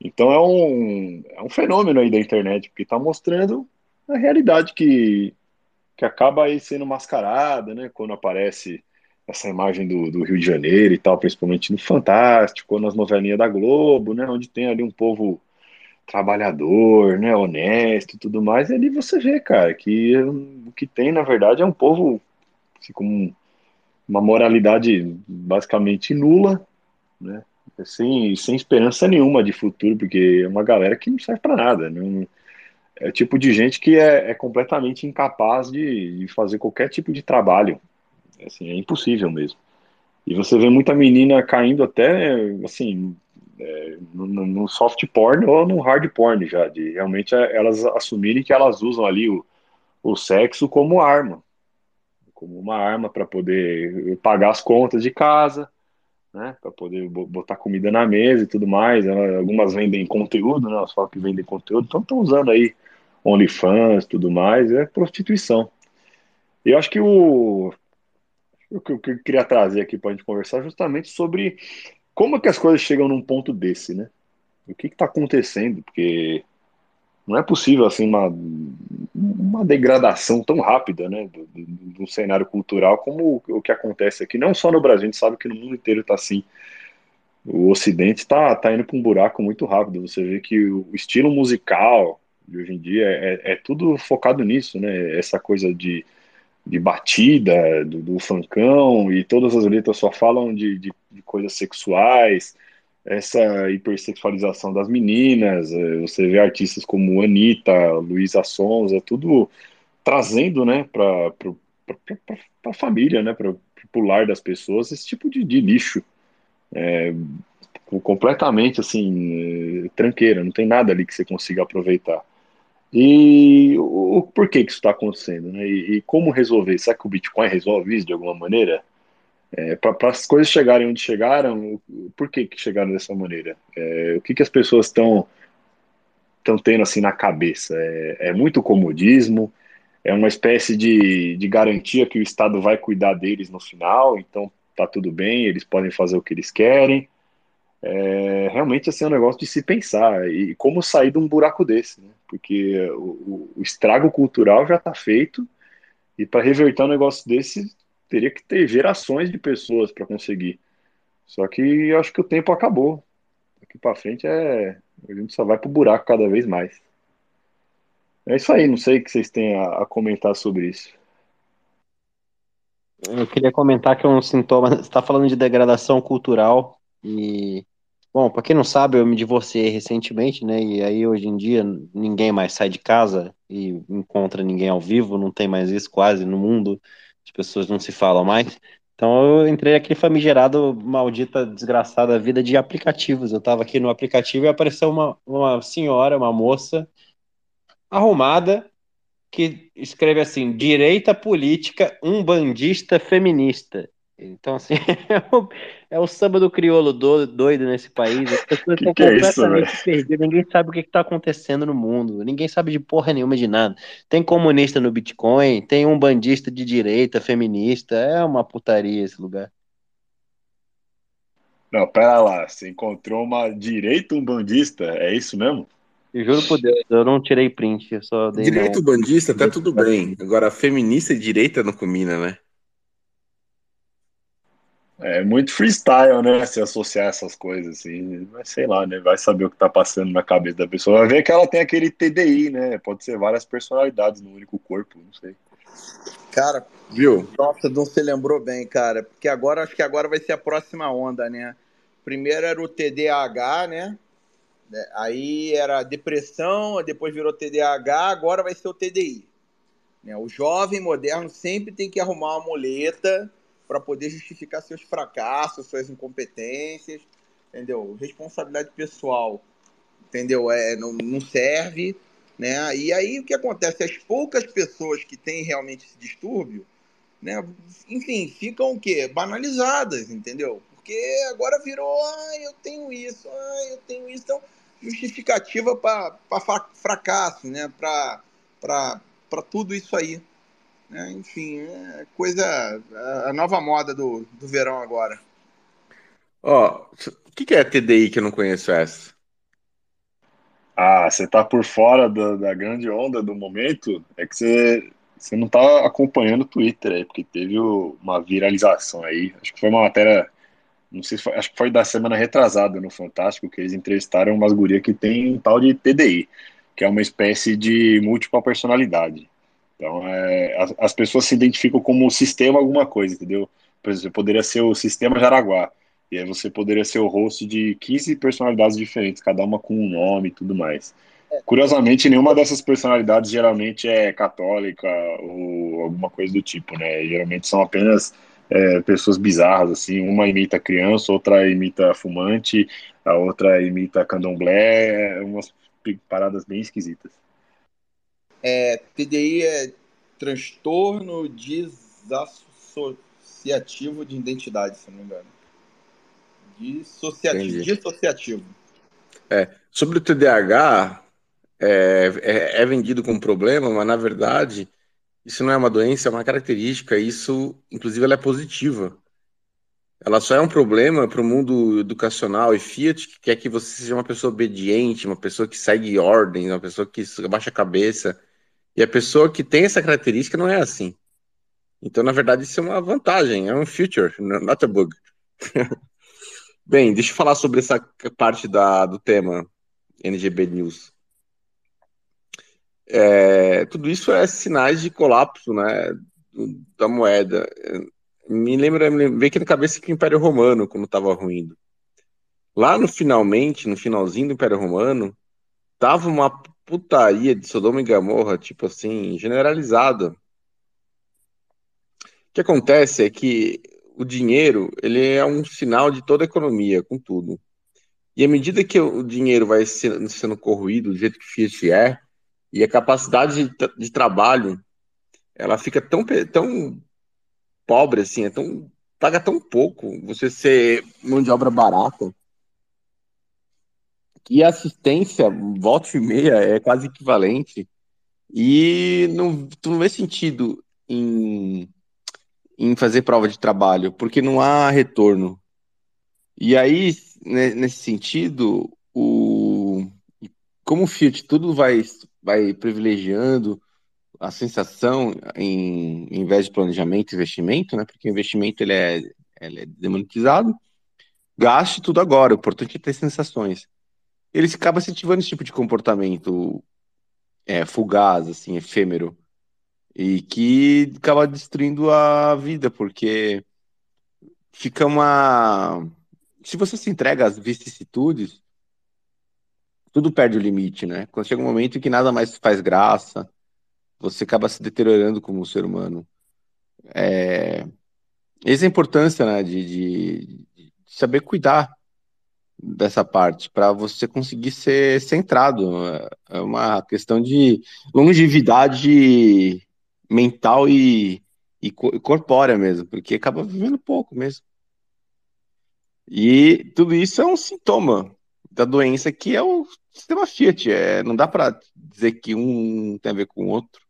Então é um, é um fenômeno aí da internet, porque está mostrando a realidade que, que acaba aí sendo mascarada, né? Quando aparece essa imagem do, do Rio de Janeiro e tal, principalmente no Fantástico, nas novelinhas da Globo, né? Onde tem ali um povo trabalhador, né, honesto e tudo mais, e ali você vê, cara, que o que tem, na verdade, é um povo assim, com uma moralidade basicamente nula, né, sem, sem esperança nenhuma de futuro, porque é uma galera que não serve para nada, não, é o tipo de gente que é, é completamente incapaz de, de, fazer qualquer tipo de trabalho, assim, é impossível mesmo. E você vê muita menina caindo até, assim, é, no, soft porn ou no hard porn já, de realmente é, elas assumirem que elas usam ali o, o sexo como arma, como uma arma para poder pagar as contas de casa, né, para poder botar comida na mesa e tudo mais. Algumas vendem conteúdo, né, elas falam que vendem conteúdo, então estão usando aí OnlyFans tudo mais, é prostituição. E eu acho que o, o que eu queria trazer aqui para a gente conversar justamente sobre como é que as coisas chegam num ponto desse, né? O que está acontecendo? Porque não é possível assim uma, uma degradação tão rápida, né, do, do, do cenário cultural como o, o que acontece aqui. Não só no Brasil, a gente sabe que no mundo inteiro está assim. O Ocidente está tá indo para um buraco muito rápido. Você vê que o estilo musical de hoje em dia é, é tudo focado nisso, né? Essa coisa de de batida, do, do funkão, e todas as letras só falam de, de, de, coisas sexuais, essa hipersexualização das meninas, é, você vê artistas como Anitta, Luísa Sonza, tudo trazendo, né, para a família, né, para o lar das pessoas, esse tipo de, de lixo, é, completamente, assim, é, tranqueira, não tem nada ali que você consiga aproveitar. E o, por que, isso está acontecendo? Né? E, e, como resolver? Será que o Bitcoin resolve isso de alguma maneira? É, Para as coisas chegarem onde chegaram, por que, que chegaram dessa maneira? É, o que, que as pessoas estão estão tendo assim na cabeça? É, é, muito comodismo? É uma espécie de, de garantia que o Estado vai cuidar deles no final, então tá tudo bem, eles podem fazer o que eles querem? É, realmente assim, é um negócio de se pensar e como sair de um buraco desse, né? porque o, o estrago cultural já está feito e para reverter um negócio desse teria que ter gerações de pessoas para conseguir. Só que eu acho que o tempo acabou. Daqui para frente é a gente só vai para o buraco cada vez mais. É isso aí, não sei o que vocês têm a, a comentar sobre isso. Eu queria comentar que é um sintoma. Você está falando de degradação cultural e Bom, para quem não sabe, eu me divorciei recentemente, né? E aí hoje em dia ninguém mais sai de casa e encontra ninguém ao vivo, não tem mais isso quase no mundo, as pessoas não se falam mais. Então eu entrei aqui famigerado, maldita, desgraçada vida de aplicativos. Eu tava aqui no aplicativo e apareceu uma, uma senhora, uma moça arrumada, que escreve assim: direita política, um bandista feminista. Então, assim, é o, é o samba do crioulo do, doido nesse país. As pessoas que estão que completamente é isso, perdidas. Ninguém sabe o que está acontecendo no mundo. Ninguém sabe de porra nenhuma de nada. Tem comunista no Bitcoin, tem um bandista de direita, feminista. É uma putaria esse lugar. Não, pera lá. Você encontrou uma direita um bandista? É isso mesmo? Eu juro por Deus, eu não tirei print. Eu só dei Direito bandista, tá tudo bem. Agora, feminista e direita não combina, né? É muito freestyle, né? Se associar essas coisas, assim. Mas sei lá, né? Vai saber o que tá passando na cabeça da pessoa. Vai ver que ela tem aquele TDI, né? Pode ser várias personalidades no único corpo, não sei. Cara, viu? Nossa, não se lembrou bem, cara. Porque agora, acho que agora vai ser a próxima onda, né? Primeiro era o TDAH, né? É, aí era depressão, depois virou TDAH, agora vai ser o TDI. Né? O jovem moderno sempre tem que arrumar uma muleta para poder justificar seus fracassos, suas incompetências, entendeu? Responsabilidade pessoal, entendeu? É, não, não serve, né? E aí o que acontece? As poucas pessoas que têm realmente esse distúrbio, né? Enfim, ficam o quê? Banalizadas, entendeu? Porque agora virou, ah, eu tenho isso, ah, eu tenho isso, então justificativa para fracasso, né? Para tudo isso aí. Né? Enfim, é coisa. a nova moda do, do verão agora. Ó, oh, o que, que é TDI que eu não conheço essa? Ah, você tá por fora da, da grande onda do momento? É que você, você não tá acompanhando o Twitter aí, porque teve uma viralização aí. Acho que foi uma matéria. Não sei se foi, acho que foi da semana retrasada no Fantástico, que eles entrevistaram umas gurias que tem um tal de TDI, que é uma espécie de múltipla personalidade. Então, é, as, as, pessoas se identificam como sistema alguma coisa, entendeu? Por exemplo, poderia ser o sistema Jaraguá, e aí você poderia ser o host de 15 personalidades diferentes, cada uma com um nome e tudo mais. Curiosamente, nenhuma dessas personalidades geralmente é católica ou alguma coisa do tipo, né? Geralmente são apenas é, pessoas bizarras, assim. Uma imita criança, outra imita fumante, a outra imita candomblé, umas paradas bem esquisitas. É, TDI é transtorno desassociativo de identidade, se não me engano. Dissociativo. Dissociativo. É, sobre o TDAH, é, é, é, vendido como problema, mas na verdade isso não é uma doença, é uma característica. Isso, inclusive, ela é positiva. Ela só é um problema para o mundo educacional e Fiat que quer que você seja uma pessoa obediente, uma pessoa que segue ordens, uma pessoa que abaixa a cabeça. E a pessoa que tem essa característica não é assim. Então, na verdade, isso é uma vantagem, é um feature, not a bug. Bem, deixa eu falar sobre essa parte da, do tema NGB News. É, tudo isso é sinais de colapso né, da moeda me lembra, me vem aqui na cabeça que o Império Romano, quando estava ruindo. Lá no finalmente, no finalzinho do Império Romano, tava uma putaria de Sodoma e Gomorra, tipo assim, generalizada. O que acontece é que o dinheiro, ele é um sinal de toda a economia, com tudo. E à medida que o dinheiro vai sendo, sendo corroído do jeito que Fiat é, e a capacidade de, de trabalho, ela fica tão, tão pobre, assim, é tão, paga tão pouco você ser mão de obra barata. E assistência, volta e meia, é quase equivalente. E não, tu não vê sentido em, em fazer prova de trabalho, porque não há retorno. E aí, nesse sentido, o, como o Fiat tudo vai, vai privilegiando a sensação, em, em vez de planejamento e investimento, né? Porque o investimento ele é, ele é demonetizado, gaste tudo agora, o importante é ter sensações. Ele acaba incentivando esse tipo de comportamento é, fugaz, assim, efêmero, e que acaba destruindo a vida, porque fica uma. Se você se entrega às vicissitudes, tudo perde o limite, né? Quando chega um momento em que nada mais faz graça, você acaba se deteriorando como ser humano. É... Essa é a importância né, de, de, de saber cuidar dessa parte para você conseguir ser centrado. É uma questão de longevidade mental e, e corpórea mesmo, porque acaba vivendo pouco mesmo. E tudo isso é um sintoma da doença que é o sistema Fiat. É, não dá para dizer que um tem a ver com o outro.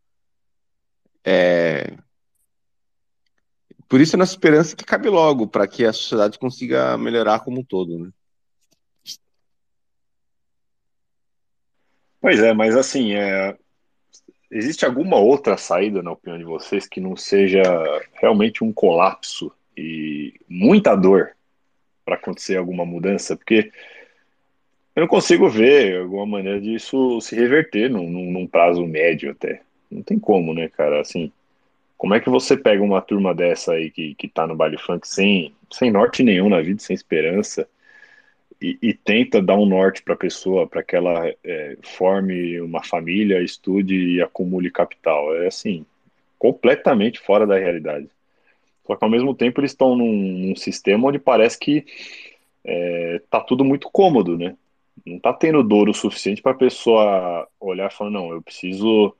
É... Por isso a nossa esperança é que cabe logo, para que a sociedade consiga melhorar como um todo, né? Pois é, mas assim, é... existe alguma outra saída, na opinião de vocês, que não seja realmente um colapso e muita dor para acontecer alguma mudança? Porque eu não consigo ver alguma maneira disso se reverter num, num prazo médio até. Não tem como, né, cara? Assim, como é que você pega uma turma dessa aí que, que tá no baile funk sem, sem norte nenhum na vida, sem esperança, e, tenta dar um norte para a pessoa, para que ela é, forme uma família, estude e acumule capital? É assim, completamente fora da realidade. Só que ao mesmo tempo eles estão num, num, sistema onde parece que é, tá tudo muito cômodo, né? Não tá tendo dor o suficiente para a pessoa olhar e falar, não, eu preciso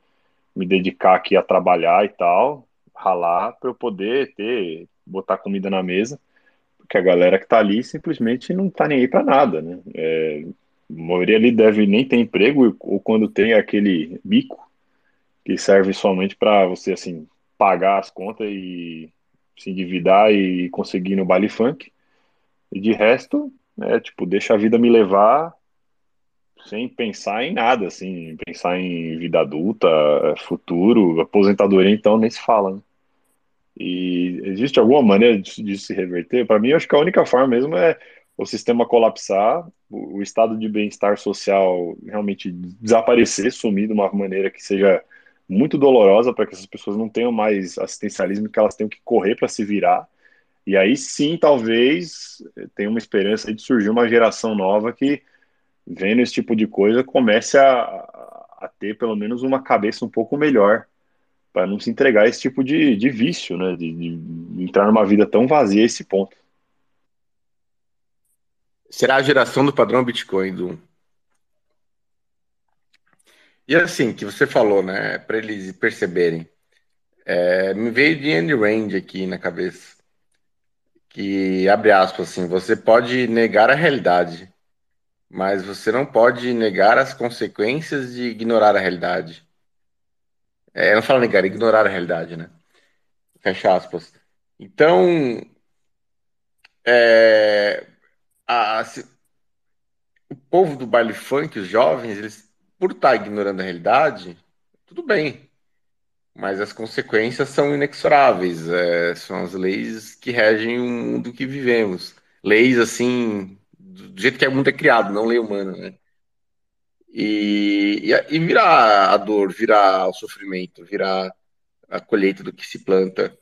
me dedicar aqui a trabalhar e tal, ralar para eu poder ter, botar comida na mesa, porque a galera que tá ali simplesmente não tá nem aí para nada, né? É, a maioria ali deve nem ter emprego, ou quando tem aquele bico que serve somente para você, assim, pagar as contas e se endividar e conseguir no baile funk. E de resto, é tipo, deixa a vida me levar sem pensar em nada, assim, pensar em vida adulta, futuro, aposentadoria, então nem se fala. Né? E existe alguma maneira disso, de se reverter? Para mim, acho que a única forma mesmo é o sistema colapsar, o, o estado de bem-estar social realmente desaparecer, sumir de uma maneira que seja muito dolorosa para que essas pessoas não tenham mais assistencialismo, que elas tenham que correr para se virar. E aí sim, talvez tenha uma esperança de surgir uma geração nova que vendo esse tipo de coisa, comece a, a ter pelo menos uma cabeça um pouco melhor para não se entregar a esse tipo de, de vício, né? De, de, entrar numa vida tão vazia a esse ponto. Será a geração do padrão Bitcoin, do E assim, que você falou, né? Para eles perceberem. É, me veio de Andy Rand aqui na cabeça. Que, abre aspas, assim, você pode negar a realidade, mas você não pode negar as consequências de ignorar a realidade. É, não fala negar, ignorar a realidade, né? Fecha aspas. Então, é, a, se, o povo do baile funk, os jovens, eles, por estar ignorando a realidade, tudo bem. Mas as consequências são inexoráveis. É, são as leis que regem o mundo que vivemos. Leis, assim, do jeito que o mundo é criado, não lei humana, né? E, e, e virar a dor, virar o sofrimento, virar a colheita do que se planta.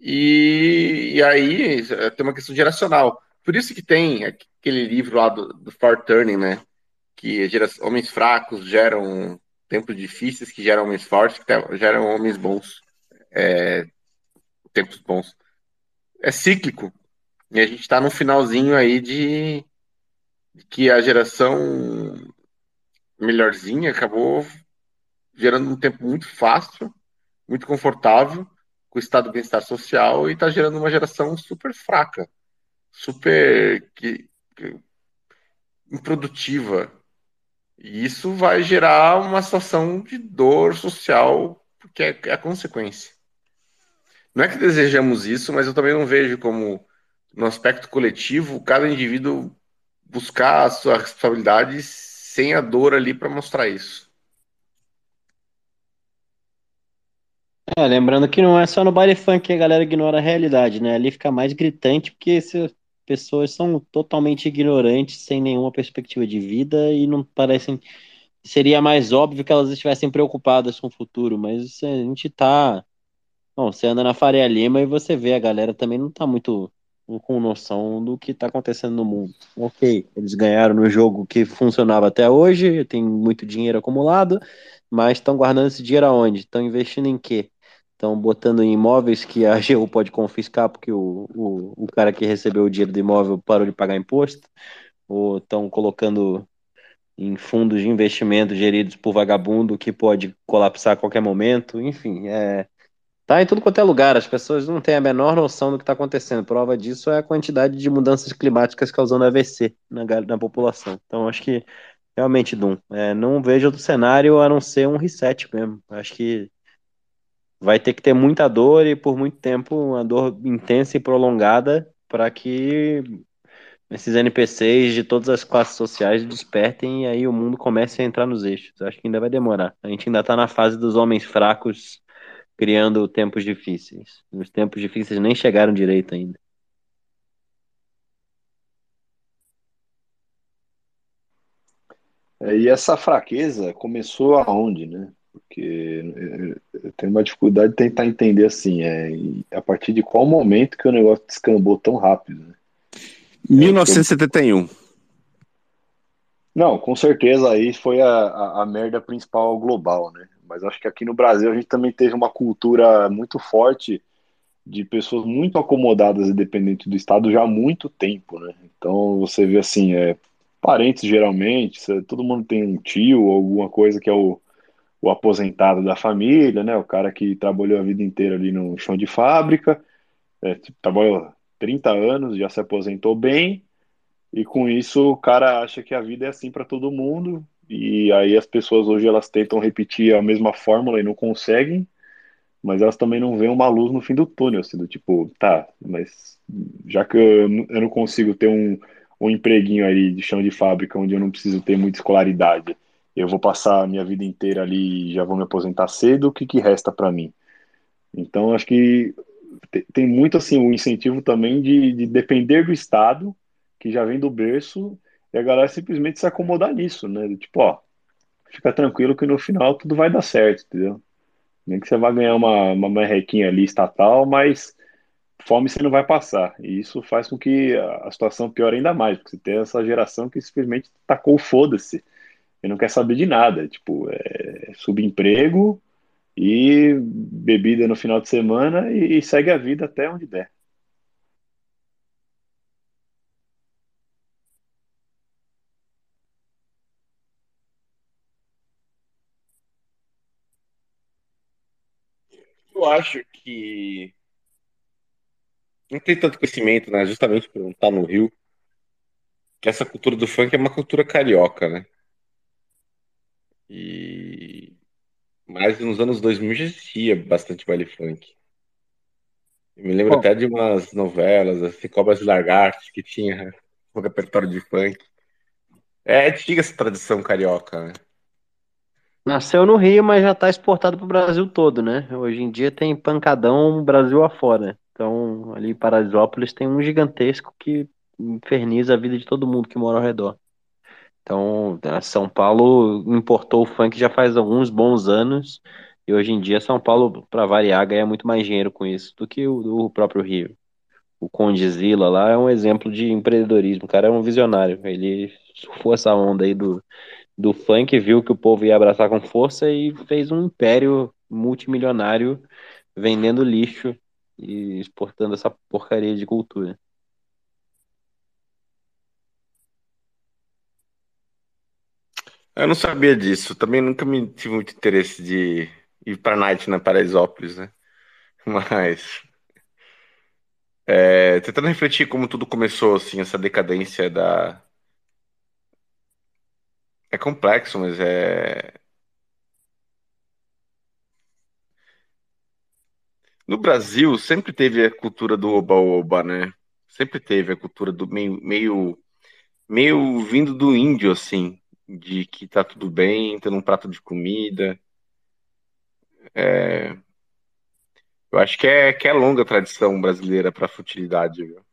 E, e aí tem uma questão geracional. Por isso que tem aquele livro lá do, do Far Turning, né? Que gera, homens fracos geram tempos difíceis, que geram homens fortes, que geram homens bons. É, tempos bons. É cíclico. E a gente está no finalzinho aí de, de que a geração melhorzinha acabou gerando um tempo muito fácil, muito confortável, com o estado de bem-estar social e está gerando uma geração super fraca, super que, que, improdutiva. E isso vai gerar uma situação de dor social, porque é, é a consequência. Não é que desejamos isso, mas eu também não vejo como, no aspecto coletivo, cada indivíduo buscar a sua responsabilidade sem a dor ali para mostrar isso. É, lembrando que não é só no baile funk que a galera ignora a realidade, né? Ali fica mais gritante porque as pessoas são totalmente ignorantes, sem nenhuma perspectiva de vida e não parecem. Seria mais óbvio que elas estivessem preocupadas com o futuro, mas a gente tá. Bom, você anda na Faria Lima e você vê a galera também não tá muito com noção do que está acontecendo no mundo. Ok, eles ganharam no jogo que funcionava até hoje, tem muito dinheiro acumulado, mas estão guardando esse dinheiro aonde? Estão investindo em quê? estão botando em imóveis que a AGU pode confiscar porque o, o, o cara que recebeu o dinheiro do imóvel parou de pagar imposto, ou estão colocando em fundos de investimento geridos por vagabundo que pode colapsar a qualquer momento, enfim, é, tá em tudo quanto é lugar, as pessoas não têm a menor noção do que está acontecendo, prova disso é a quantidade de mudanças climáticas causando AVC na, na população, então acho que realmente, Dum, é, não vejo outro cenário a não ser um reset mesmo, acho que vai ter que ter muita dor e por muito tempo uma dor intensa e prolongada para que esses NPCs de todas as classes sociais despertem e aí o mundo comece a entrar nos eixos. Acho que ainda vai demorar. A gente ainda está na fase dos homens fracos criando tempos difíceis. Os tempos difíceis nem chegaram direito ainda. É, e essa fraqueza começou aonde, né? Porque eu tenho uma dificuldade de tentar entender assim, é, a partir de qual momento que o negócio descambou tão rápido. Né? 1971. Não, com certeza aí foi a, a, a, merda principal global, né? Mas acho que aqui no Brasil a gente também teve uma cultura muito forte de pessoas muito acomodadas e dependentes do Estado já há muito tempo, né? Então você vê assim, é, parentes geralmente, todo mundo tem um tio alguma coisa que é o, o aposentado da família, né? O cara que trabalhou a vida inteira ali no chão de fábrica, é, tipo, trabalhou 30 anos, já se aposentou bem, e com isso o cara acha que a vida é assim para todo mundo, e aí as pessoas hoje elas tentam repetir a mesma fórmula e não conseguem, mas elas também não veem uma luz no fim do túnel, assim, do tipo, tá, mas já que eu, eu não consigo ter um, um empreguinho aí de chão de fábrica onde eu não preciso ter muita escolaridade, eu vou passar a minha vida inteira ali e já vou me aposentar cedo, o que, que resta para mim? Então, acho que tem muito assim o incentivo também de, de, depender do Estado, que já vem do berço, e a galera simplesmente se acomodar nisso, né? Tipo, ó, fica tranquilo que no final tudo vai dar certo, entendeu? Nem que você vai ganhar uma, uma merrequinha ali estatal, mas fome você não vai passar. E isso faz com que a situação piore ainda mais, porque você tem essa geração que simplesmente tacou foda-se e não quer saber de nada. Tipo, é subemprego e bebida no final de semana e, e segue a vida até onde der. Eu acho que não tem tanto conhecimento, né? Justamente por não estar no Rio, que essa cultura do funk é uma cultura carioca, né? E mas nos anos 2000 já existia bastante baile funk. Eu me lembro Bom. até de umas novelas, assim, Cobras e Lagartos, que tinha um repertório de funk. É antiga essa tradição carioca, né? Nasceu no Rio, mas já está exportado para o Brasil todo, né? Hoje em dia tem pancadão Brasil afora. Então, ali em Paraisópolis tem um gigantesco que inferniza a vida de todo mundo que mora ao redor. Então, a São Paulo importou o funk já faz alguns bons anos, e hoje em dia São Paulo, para variar, ganha muito mais dinheiro com isso do que o, o próprio Rio. O Condizila lá é um exemplo de empreendedorismo, o cara é um visionário. Ele surfou essa onda aí do, do funk, viu que o povo ia abraçar com força e fez um império multimilionário vendendo lixo e exportando essa porcaria de cultura. Eu não sabia disso. Também nunca me tive muito interesse de ir pra night na Paraisópolis, né? Mas é, tentando refletir como tudo começou, assim, essa decadência da. É complexo, mas é. No Brasil sempre teve a cultura do oba-oba, né? Sempre teve a cultura do meio, meio, meio vindo do índio, assim, de que tá tudo bem, tendo um prato de comida. É, eu acho que é, que é longa a tradição brasileira para futilidade, viu?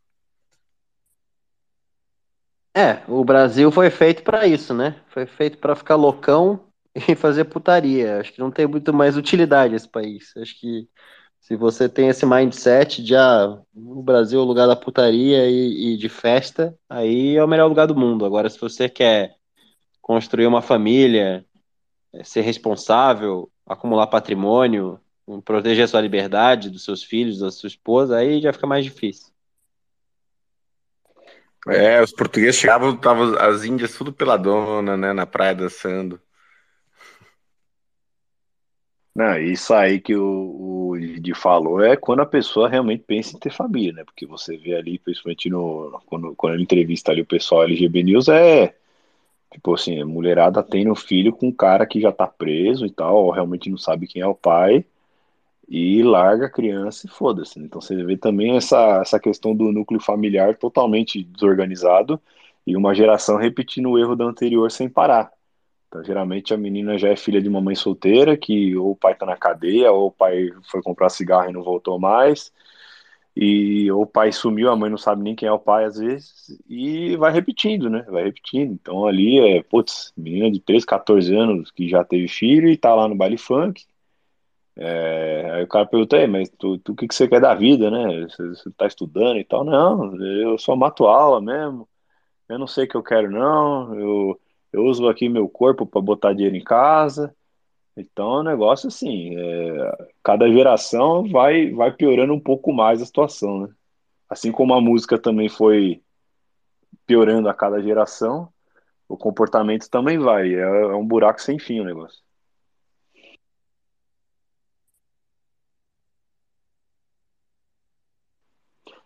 É, o Brasil foi feito para isso, né? Foi feito para ficar loucão e fazer putaria. Acho que não tem muito mais utilidade esse país. Acho que se você tem esse mindset de ah, o Brasil é o lugar da putaria e, e de festa, aí é o melhor lugar do mundo. Agora, se você quer construir uma família, é, ser responsável, acumular patrimônio, proteger a sua liberdade, dos seus filhos, da sua esposa, aí já fica mais difícil. É, os portugueses chegavam, estavam as índias tudo pela dona, né, na praia dançando. Não, isso aí que o, o Didi falou é quando a pessoa realmente pensa em ter família, né? Porque você vê ali, principalmente no, quando, quando ele entrevista ali o pessoal LGB News, é tipo assim, mulherada tem no filho com um cara que já tá preso e tal, ou realmente não sabe quem é o pai, e larga a criança e foda-se. Então você vê também essa, essa questão do núcleo familiar totalmente desorganizado e uma geração repetindo o erro da anterior sem parar. Então, geralmente a menina já é filha de uma mãe solteira, que ou o pai tá na cadeia, ou o pai foi comprar cigarro e não voltou mais, e ou o pai sumiu, a mãe não sabe nem quem é o pai às vezes, e vai repetindo, né? Vai repetindo. Então ali é, putz, menina de 13, 14 anos que já teve filho e tá lá no baile funk. É, aí o cara pergunta, aí, mas tu, tu o que, que você quer da vida, né? Você, você tá estudando e tal? Não, eu só mato aula mesmo. Eu não sei o que eu quero, não. Eu, eu uso aqui meu corpo para botar dinheiro em casa. Então, é um negócio assim, é, cada geração vai, vai piorando um pouco mais a situação, né? Assim como a música também foi piorando a cada geração, o comportamento também vai. É, é um buraco sem fim o negócio.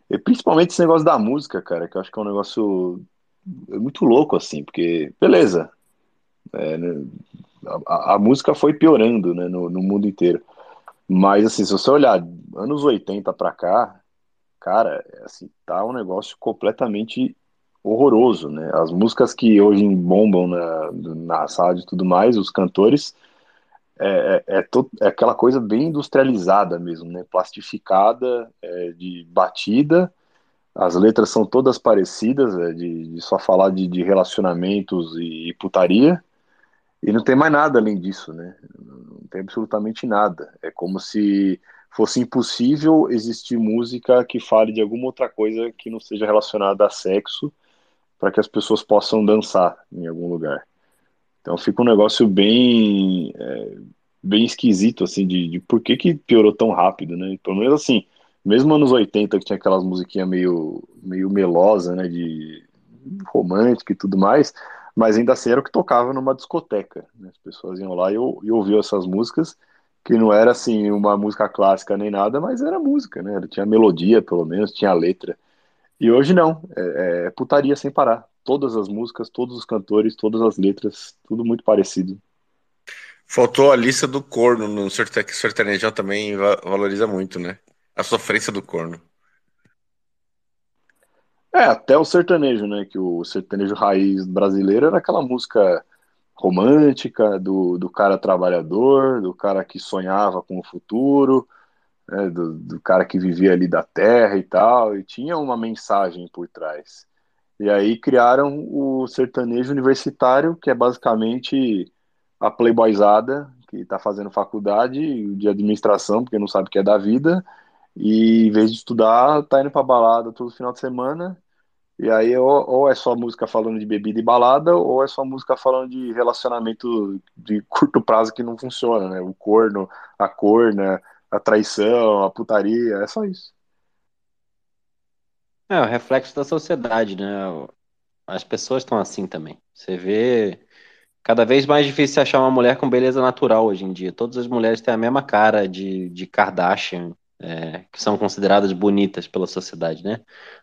E principalmente esse negócio da música, cara, que eu acho que é um negócio muito louco, assim, porque, beleza, é, né, a, a, música foi piorando, né, no, no, mundo inteiro. Mas, assim, se você olhar anos 80 pra cá, cara, é, assim, tá um negócio completamente horroroso, né? As músicas que hoje bombam na, na sala e tudo mais, os cantores, é, é, é, to, é, aquela coisa bem industrializada mesmo, né? Plastificada, é, de batida. As letras são todas parecidas, é, de, de, só falar de, de relacionamentos e, e, putaria. E não tem mais nada além disso, né? Não tem absolutamente nada. É como se fosse impossível existir música que fale de alguma outra coisa que não seja relacionada a sexo para que as pessoas possam dançar em algum lugar. Então fica um negócio bem é, bem esquisito, assim, de, de por que, que piorou tão rápido, né? Pelo menos assim, mesmo anos 80, que tinha aquelas musiquinhas meio, meio melosa, né? De romântica e tudo mais, mas ainda assim era o que tocava numa discoteca. Né? As pessoas iam lá e, e ouviam essas músicas, que não era assim uma música clássica nem nada, mas era música, né? Tinha melodia, pelo menos, tinha letra. E hoje não, é, é putaria sem parar. Todas as músicas, todos os cantores, todas as letras, tudo muito parecido. Faltou a lista do corno no sertanejão também valoriza muito, né? A sofrência do corno. É, até o sertanejo, né? Que o sertanejo raiz brasileiro era aquela música romântica do, do cara trabalhador, do cara que sonhava com o futuro, né, do, do cara que vivia ali da terra e tal, e tinha uma mensagem por trás. E aí criaram o sertanejo universitário, que é basicamente a playboyzada que está fazendo faculdade de administração, porque não sabe o que é da vida, e em vez de estudar, tá indo pra balada todo final de semana e aí, ou, ou, é só música falando de bebida e balada, ou é só música falando de relacionamento de curto prazo que não funciona, né? O corno, a corna, a traição, a putaria, é só isso. É, o reflexo da sociedade, né? As pessoas estão assim também. Você vê cada vez mais difícil achar uma mulher com beleza natural hoje em dia. Todas as mulheres têm a mesma cara de, de Kardashian, é, que são consideradas bonitas pela sociedade, né?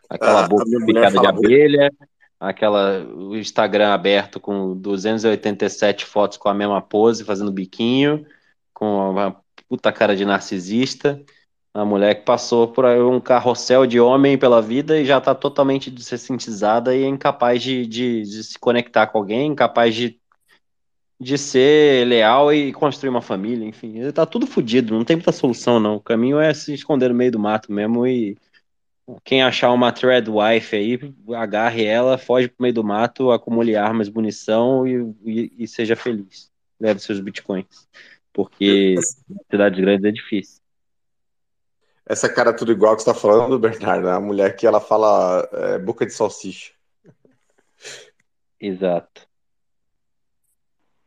Aquela ah, boca picada de abelha, aquela o Instagram aberto com 287 fotos com a mesma pose, fazendo biquinho, com uma puta cara de narcisista. A mulher que passou por um carrossel de homem pela vida e já está totalmente dessensibilizada e é incapaz de, de, de se conectar com alguém, incapaz de de ser leal e construir uma família, enfim. Tá tudo fodido, não tem muita solução, não. O caminho é se esconder no meio do mato mesmo e quem achar uma thread wife aí, agarre ela, foge pro meio do mato, acumule armas, munição e, e, e seja feliz. Leve seus bitcoins. Porque cidades grandes é difícil. Essa cara tudo igual que você tá falando, Bernardo, é a mulher que ela fala é, boca de salsicha. Exato.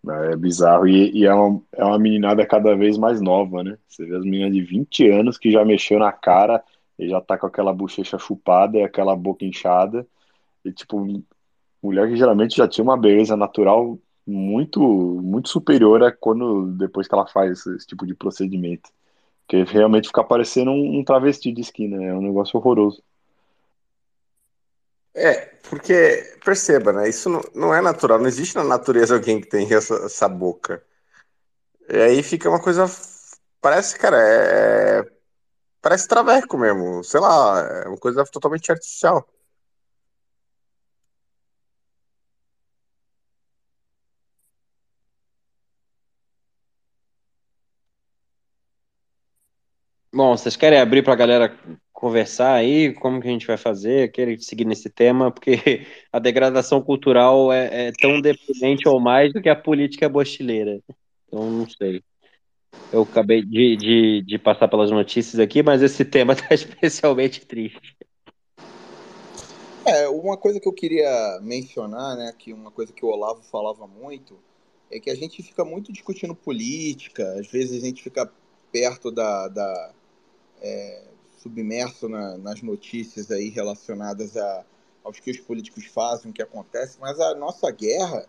É bizarro. E, e, é, uma, é uma meninada cada vez mais nova, né? Você vê as meninas de 20 anos que já mexeu na cara e já tá com aquela bochecha chupada e aquela boca inchada. E, tipo, mulher que geralmente já tinha uma beleza natural muito muito superior a quando depois que ela faz esse, esse tipo de procedimento. Porque realmente fica parecendo um, um travesti de esquina, é um negócio horroroso. É, porque, perceba, né? Isso não, não é natural. Não existe na natureza alguém que tem essa, essa boca. E aí fica uma coisa. Parece, cara, é. é parece traveco mesmo. Sei lá, é uma coisa totalmente artificial. Bom, vocês querem abrir para a galera conversar aí como que a gente vai fazer, querer seguir nesse tema, porque a degradação cultural é, é tão deprimente ou mais do que a política bochileira. Então, não sei. Eu acabei de, de, de passar pelas notícias aqui, mas esse tema está especialmente triste. É, uma coisa que eu queria mencionar, né, que uma coisa que o Olavo falava muito, é que a gente fica muito discutindo política, às vezes a gente fica perto da, da é, submerso na, nas notícias aí relacionadas a, aos que os políticos fazem, o que acontece, mas a nossa guerra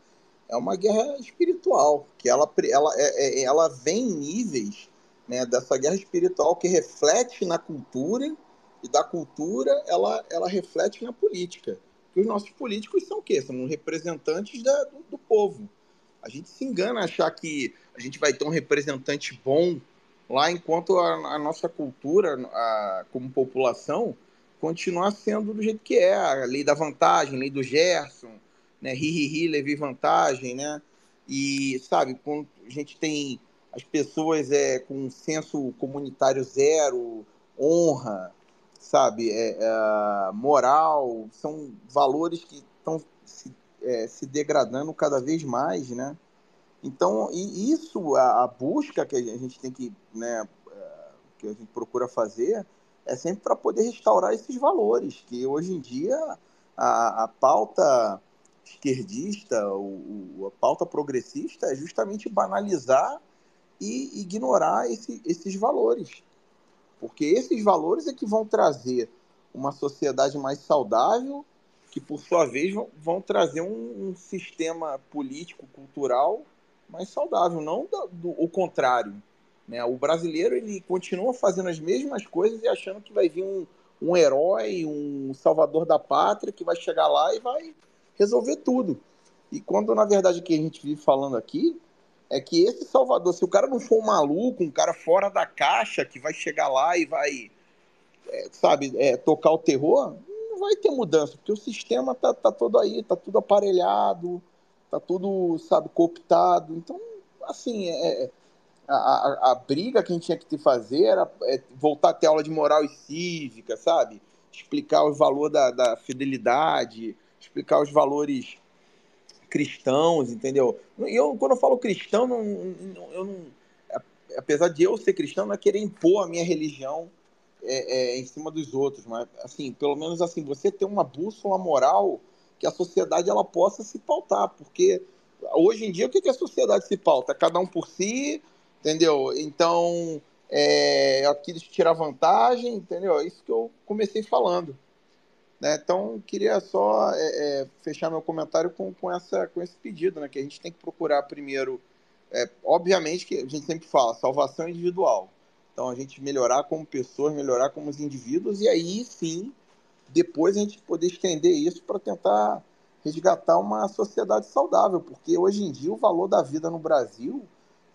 é uma guerra espiritual, que ela, ela, é, é, ela vem em níveis né, dessa guerra espiritual que reflete na cultura e da cultura ela, ela reflete na política. Que os nossos políticos são o quê? São representantes da, do, do povo. A gente se engana achar que a gente vai ter um representante bom lá enquanto a, a nossa cultura, a, como população, continua sendo do jeito que é, a lei da vantagem, lei do Gerson, né, ri, ri, ri, vantagem, né, e, sabe, quando a gente tem as pessoas é, com senso comunitário zero, honra, sabe, é, é, moral, são valores que estão se, é, se degradando cada vez mais, né, então, e isso, a, a, busca que a gente tem que, né, é, que a gente procura fazer, é sempre para poder restaurar esses valores, que hoje em dia a, a pauta esquerdista, o, a pauta progressista é justamente banalizar e ignorar esse, esses valores. Porque esses valores é que vão trazer uma sociedade mais saudável, que por sua vez vão, vão trazer um, um sistema político, cultural mais saudável, não do, do, o contrário. Né? O brasileiro ele continua fazendo as mesmas coisas e achando que vai vir um, um herói, um salvador da pátria que vai chegar lá e vai resolver tudo. E quando na verdade o que a gente vive falando aqui é que esse salvador, se o cara não for um maluco, um cara fora da caixa que vai chegar lá e vai, é, sabe, é, tocar o terror, não vai ter mudança, porque o sistema tá, tá todo aí, tá tudo aparelhado, tá tudo, sabe, cooptado. Então, assim, é, é a, a, a, briga que a gente tinha que fazer era é, voltar a ter aula de moral e cívica, sabe? Explicar os valores da, da fidelidade, explicar os valores cristãos, entendeu? Eu, quando eu falo cristão, não, eu não, apesar de eu ser cristão, não é querer impor a minha religião é, é, em cima dos outros, mas assim, pelo menos assim, você ter uma bússola moral que a sociedade ela possa se pautar, porque hoje em dia o que, que a sociedade se pauta? Cada um por si, entendeu? Então, é, aqui tirar vantagem, entendeu? É isso que eu comecei falando. Né? Então, queria só é, é, fechar meu comentário com, com, essa, com esse pedido, né? que a gente tem que procurar primeiro, é, obviamente que a gente sempre fala, salvação individual. Então, a gente melhorar como pessoas, melhorar como os indivíduos, e aí sim, depois a gente poder estender isso para tentar resgatar uma sociedade saudável, porque hoje em dia o valor da vida no Brasil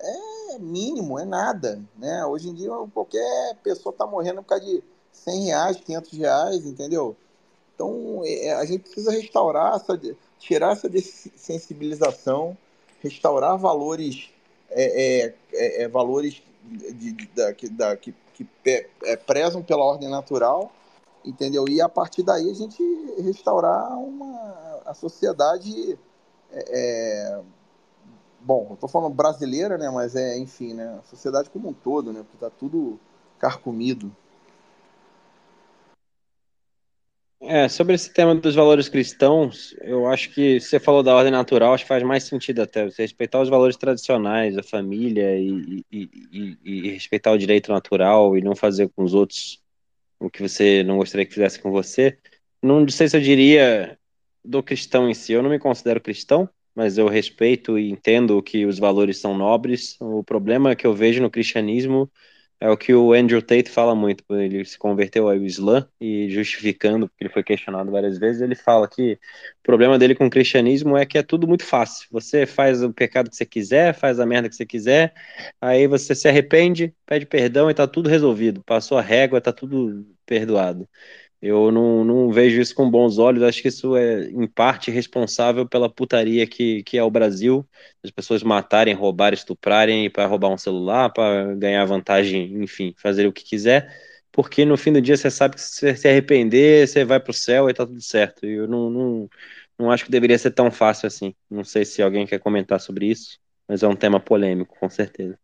é mínimo, é nada. Né? Hoje em dia qualquer pessoa está morrendo por causa de 100 reais, 500 reais, entendeu? Então, é, a gente precisa restaurar, essa, tirar essa sensibilização, restaurar valores, é, é, é, é valores de, de, da, que, da, que, que é, prezam pela ordem natural, entendeu? E a partir daí a gente restaurar uma, a sociedade, bom, eu estou falando brasileira, né? Mas é, enfim, né? A sociedade como um todo, né? Porque está tudo carcomido. É, sobre esse tema dos valores cristãos, eu acho que você falou da ordem natural, acho que faz mais sentido até você respeitar os valores tradicionais, a família e, e, e, e, respeitar o direito natural e não fazer com os outros o que você não gostaria que fizesse com você. Não sei se eu diria do cristão em si, eu não me considero cristão, mas eu respeito e entendo que os valores são nobres. O problema que eu vejo no cristianismo é o que o Andrew Tate fala muito, ele se converteu ao Islã e justificando, porque ele foi questionado várias vezes, ele fala que o problema dele com o cristianismo é que é tudo muito fácil. Você faz o pecado que você quiser, faz a merda que você quiser, aí você se arrepende, pede perdão e tá tudo resolvido. Passou a régua, tá tudo perdoado. Eu não, não vejo isso com bons olhos. Acho que isso é, em parte, responsável pela putaria que, que é o Brasil. As pessoas matarem, roubarem, estuprarem para roubar um celular, para ganhar vantagem, enfim, fazer o que quiser. Porque no fim do dia você sabe que se você se arrepender, você vai para o céu e tá tudo certo. E eu não, não, não acho que deveria ser tão fácil assim. Não sei se alguém quer comentar sobre isso, mas é um tema polêmico, com certeza.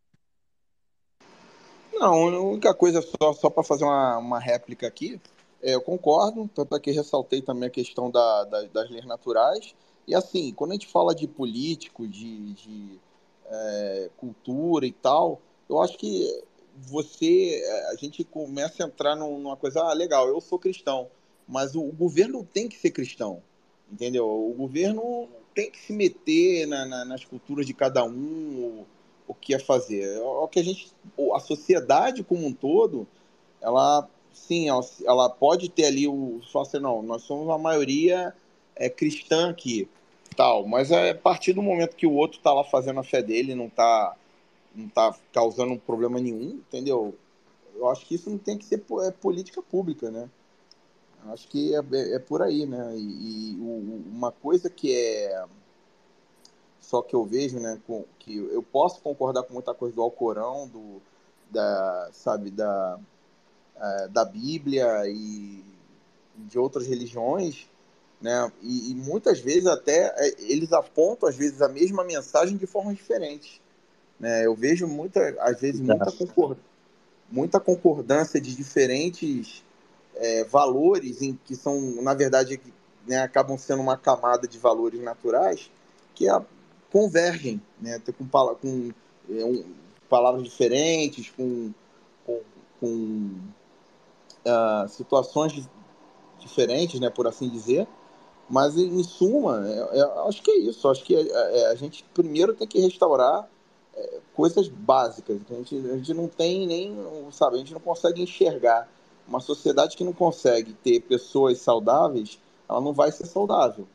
Não, a única coisa, só, só para fazer uma, uma réplica aqui, é, eu concordo, tanto é que ressaltei também a questão da, da, das leis naturais. E assim, quando a gente fala de político, de, de é, cultura e tal, eu acho que você, a gente começa a entrar numa coisa, ah, legal, eu sou cristão, mas o, o governo tem que ser cristão, entendeu? O governo tem que se meter na, na, nas culturas de cada um, o, o que é fazer. O que a gente, a sociedade como um todo, ela sim, ela, pode ter ali o. Só assim, não, nós somos uma maioria é, cristã aqui, tal, mas é a partir do momento que o outro está lá fazendo a fé dele, não está não tá causando problema nenhum, entendeu? Eu acho que isso não tem que ser é, política pública, né? Eu acho que é, é, é por aí, né? E, e o, uma coisa que é só que eu vejo, né, com, que eu posso concordar com muita coisa do Alcorão, do da, sabe, da é, da Bíblia e de outras religiões, né? E, e, muitas vezes até é, eles apontam às vezes a mesma mensagem de formas diferentes, né? Eu vejo muita, às vezes muita, concord... muita concordância de diferentes é, valores em que são na verdade né, acabam sendo uma camada de valores naturais que a, convergem, né? Com, com é, um, palavras diferentes, com, com, com uh, situações diferentes, né, por assim dizer. Mas, em suma, é, é, acho que é isso. Acho que é, é, a gente primeiro tem que restaurar é, coisas básicas. A gente, a gente não tem nem, sabe, a gente não consegue enxergar uma sociedade que não consegue ter pessoas saudáveis, ela não vai ser saudável,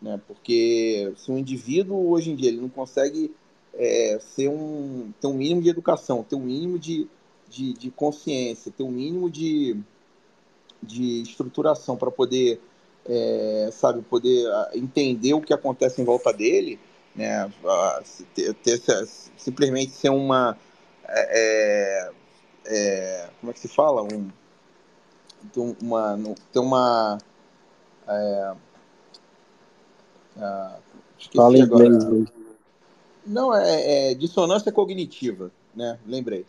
né? Porque se um indivíduo hoje em dia ele não consegue é, ser um, ter um mínimo de educação, ter um mínimo de, de, de consciência, ter um mínimo de, de estruturação para poder, é, sabe, poder ah, entender o que acontece em volta dele, né? Ter, ter, simplesmente ser uma é, é, como é que se fala um uma ter uma é, ah, Fala agora. Inglês. Não, é, é, dissonância cognitiva, né? Lembrei.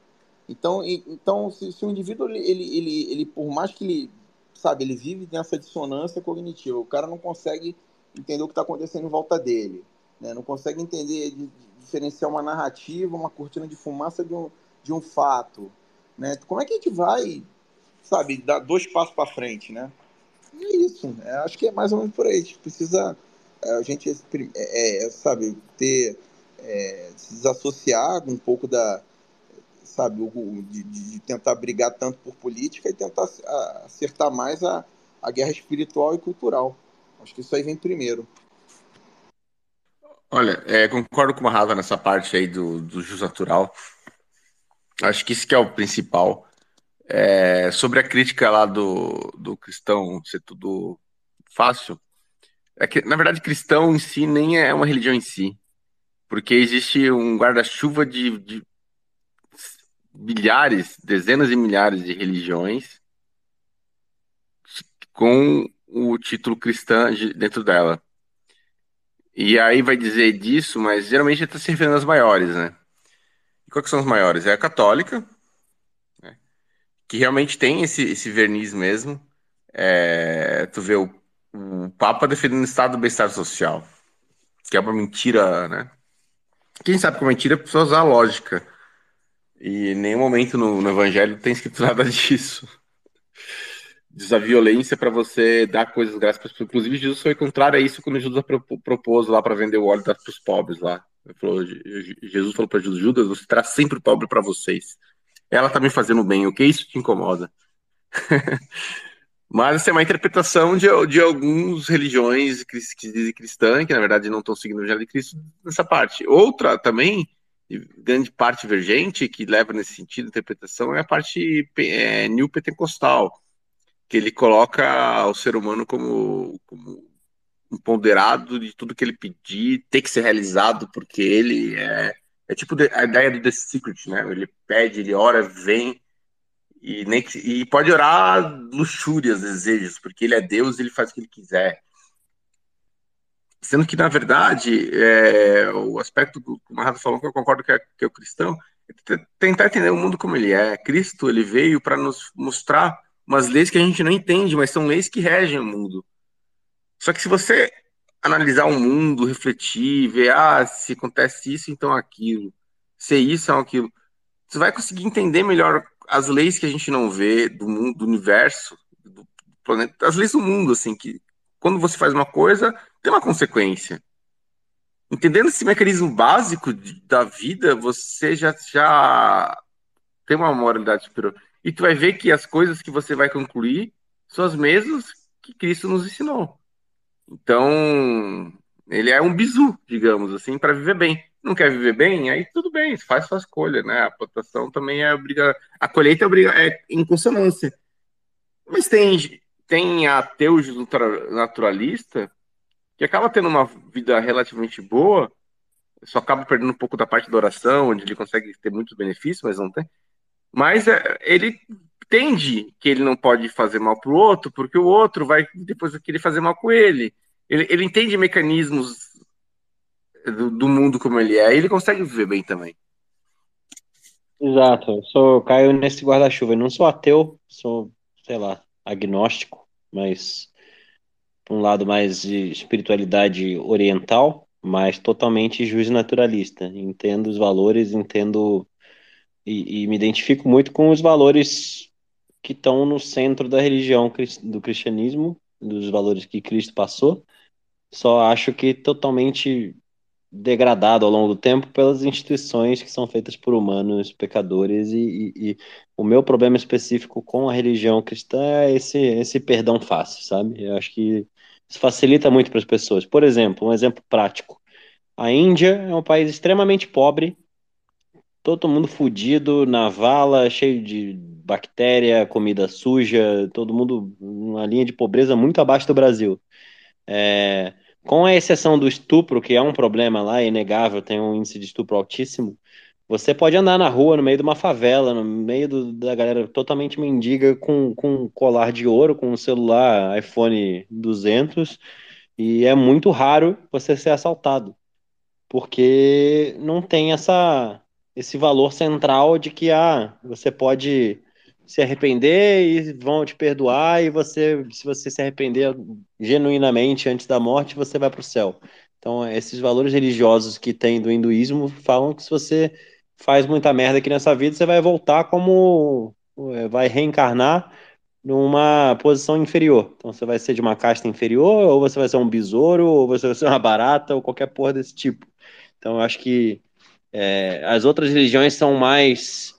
Então, então se, se o indivíduo, ele, ele, ele, ele, por mais que ele, sabe, ele vive nessa dissonância cognitiva, o cara não consegue entender o que está acontecendo em volta dele, né? não consegue entender, de, de diferenciar uma narrativa, uma cortina de fumaça de um, de um fato, né? Como é que a gente vai, sabe, dar dois passos para frente, né? É isso, é, acho que é mais ou menos por aí, a gente precisa, é, a gente, é, é, sabe, ter é, se desassociar um pouco da, sabe, de, de, tentar brigar tanto por política e tentar acertar mais a, a guerra espiritual e cultural. Acho que isso aí vem primeiro. Olha, é, concordo com o Rafa nessa parte aí do, do jus natural. Acho que isso que é o principal. É, sobre a crítica lá do, do cristão ser tudo fácil, é que, na verdade, cristão em si nem é uma religião em si porque existe um guarda-chuva de, de milhares, dezenas de milhares de religiões com o título cristã dentro dela. E aí vai dizer disso, mas geralmente está se referindo às maiores, né? E quais são as maiores? É a católica, né? que realmente tem esse, esse verniz mesmo. É, tu vê o, o Papa defendendo o estado do bem-estar social, que é uma mentira, né? Quem sabe com mentira precisa usar a lógica. E em nenhum momento no, no Evangelho tem escrito nada disso. Diz a violência para você dar coisas graças para Inclusive, Jesus foi contrário a isso quando Jesus propôs lá para vender o óleo para os pobres lá. Falou, Jesus falou para Judas: Judas, você traz sempre pobre para vocês. Ela tá me fazendo bem, o que isso te incomoda? Mas essa é uma interpretação de, de religiões que dizem cristã, que na verdade não estão seguindo o Evangelho de Cristo nessa parte. Outra também, grande parte divergente, que leva nesse sentido, interpretação, é a parte é, new pentecostal, que ele coloca o ser humano como, como um ponderado de tudo que ele pedir, tem que ser realizado, porque ele é. É tipo a ideia do The Secret, né? Ele pede, ele ora, vem e, nem, e pode orar luxúrias, desejos, porque ele é Deus e ele faz o que ele quiser. Sendo que, na verdade, é, o aspecto do que o Marrado falou, que eu concordo que é, que é o cristão, é tentar entender o mundo como ele é. Cristo, ele veio para nos mostrar umas leis que a gente não entende, mas são leis que regem o mundo. Só que se você analisar o mundo, refletir, ver, ah, se acontece isso, então aquilo, se isso, é aquilo, você vai conseguir entender melhor as leis que a gente não vê do mundo, do universo, do planeta, as leis do mundo, assim, que quando você faz uma coisa, tem uma consequência. Entendendo esse mecanismo básico de, da vida, você já, já tem uma moralidade superior. E tu vai ver que as coisas que você vai concluir são as mesmas que Cristo nos ensinou. Então, ele é um bizu, digamos assim, para viver bem não quer viver bem, aí tudo bem, faz sua escolha, né? A plantação também é obriga, a colheita é, obriga, é em consonância. Mas tem tem ateus naturalista que acaba tendo uma vida relativamente boa, só acaba perdendo um pouco da parte da oração, onde ele consegue ter muitos benefícios, mas não tem. Mas é, ele entende que ele não pode fazer mal para o outro, porque o outro vai depois querer fazer mal com ele. Ele, ele entende mecanismos do, do, mundo como ele é, ele consegue viver bem também. Exato, eu sou, caio nesse guarda-chuva. Eu não sou ateu, sou, sei lá, agnóstico, mas um lado mais de espiritualidade oriental, mas totalmente juiz naturalista. Entendo os valores, entendo e, e me identifico muito com os valores que estão no centro da religião do cristianismo, dos valores que Cristo passou. Só acho que totalmente degradado ao longo do tempo pelas instituições que são feitas por humanos pecadores e, e, e, o meu problema específico com a religião cristã é esse, esse perdão fácil, sabe? Eu acho que isso facilita muito para as pessoas. Por exemplo, um exemplo prático. A Índia é um país extremamente pobre, todo mundo fudido, na vala, cheio de bactéria, comida suja, todo mundo uma linha de pobreza muito abaixo do Brasil. É, com a exceção do estupro, que é um problema lá, é inegável, tem um índice de estupro altíssimo, você pode andar na rua, no meio de uma favela, no meio do, da galera totalmente mendiga, com, com colar de ouro, com um celular iPhone 200, e é muito raro você ser assaltado, porque não tem essa, esse valor central de que ah, você pode se arrepender e vão te perdoar, e você, se você se arrepender genuinamente antes da morte, você vai para o céu. Então, esses valores religiosos que tem do hinduísmo falam que se você faz muita merda aqui nessa vida, você vai voltar como. É, vai reencarnar numa posição inferior. Então, você vai ser de uma casta inferior, ou você vai ser um besouro, ou você vai ser uma barata, ou qualquer porra desse tipo. Então, eu acho que é, as outras religiões são mais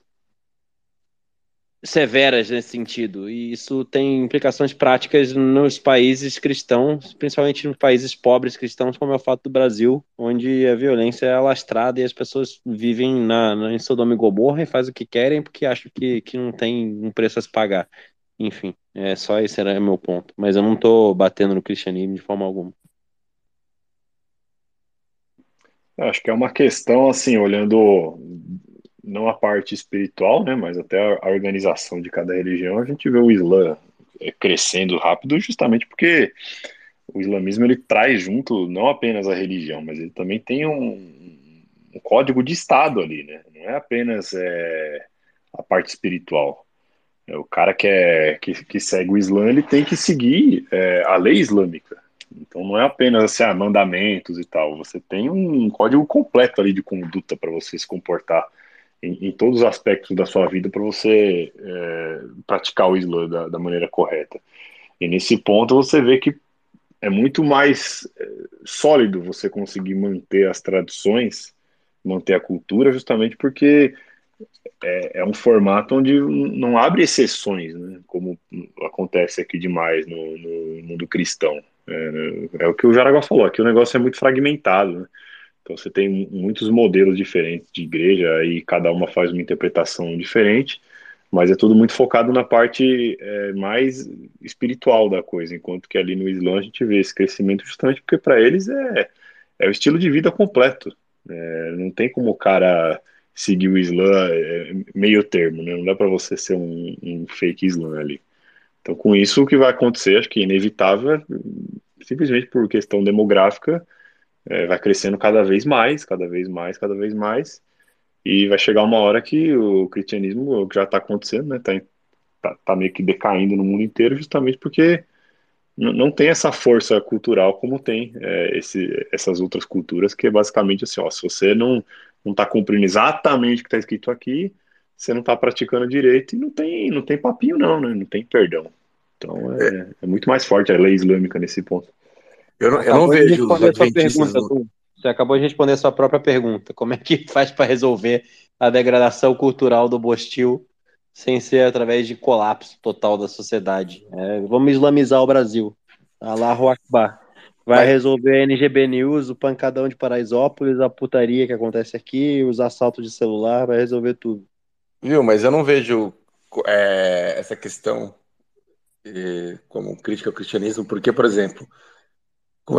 severas nesse sentido, e isso tem implicações práticas nos países cristãos, principalmente nos países pobres cristãos, como é o fato do Brasil, onde a violência é alastrada e as pessoas vivem na, na, em Sodoma e Gomorra e fazem o que querem porque acham que, que não tem um preço a se pagar. Enfim, é só esse era o meu ponto. Mas eu não estou batendo no cristianismo de forma alguma. Acho que é uma questão, assim, olhando não a parte espiritual, né, mas até a organização de cada religião, a gente vê o Islã é, crescendo rápido justamente porque o islamismo ele traz junto não apenas a religião, mas ele também tem um, um código de Estado ali, né? Não é apenas é, a parte espiritual. É, o cara que, é, que, que, segue o Islã, ele tem que seguir é, a lei islâmica. Então não é apenas assim, ah, mandamentos e tal. Você tem um código completo ali de conduta para você se comportar em, em, todos os aspectos da sua vida para você é, praticar o Islã da, da, maneira correta. E nesse ponto você vê que é muito mais é, sólido você conseguir manter as tradições, manter a cultura, justamente porque é, é um formato onde não abre exceções, né, como acontece aqui demais no, no mundo cristão. É, é, o que o Jaraguá falou, aqui o negócio é muito fragmentado, né? Então você tem muitos modelos diferentes de igreja e cada uma faz uma interpretação diferente, mas é tudo muito focado na parte é, mais espiritual da coisa, enquanto que ali no Islã a gente vê esse crescimento justamente porque para eles é, é o estilo de vida completo. É, não tem como o cara seguir o Islã é, meio termo, né? não dá para você ser um, um fake Islã ali. Então, com isso, o que vai acontecer, acho que é inevitável, simplesmente por questão demográfica, é, vai crescendo cada vez mais, cada vez mais, cada vez mais, e vai chegar uma hora que o cristianismo, o que já está acontecendo, né, tá, tá, tá, meio que decaindo no mundo inteiro, justamente porque não tem essa força cultural como tem é, esse, essas outras culturas, que é basicamente assim, ó, se você não não está cumprindo exatamente o que está escrito aqui, você não está praticando direito e não tem, não tem papinho não, né? Não tem perdão. Então é, é muito mais forte a lei islâmica nesse ponto. Eu não, eu não vejo os adventistas... Pergunta, Você acabou de responder a sua própria pergunta. Como é que faz para resolver a degradação cultural do Bostil sem ser através de colapso total da sociedade? É, vamos islamizar o Brasil. Allahu Akbar. Vai resolver a NGB News, o pancadão de Paraisópolis, a putaria que acontece aqui, os assaltos de celular, vai resolver tudo. Viu, mas eu não vejo é, essa questão é, como crítica ao cristianismo, porque, por exemplo,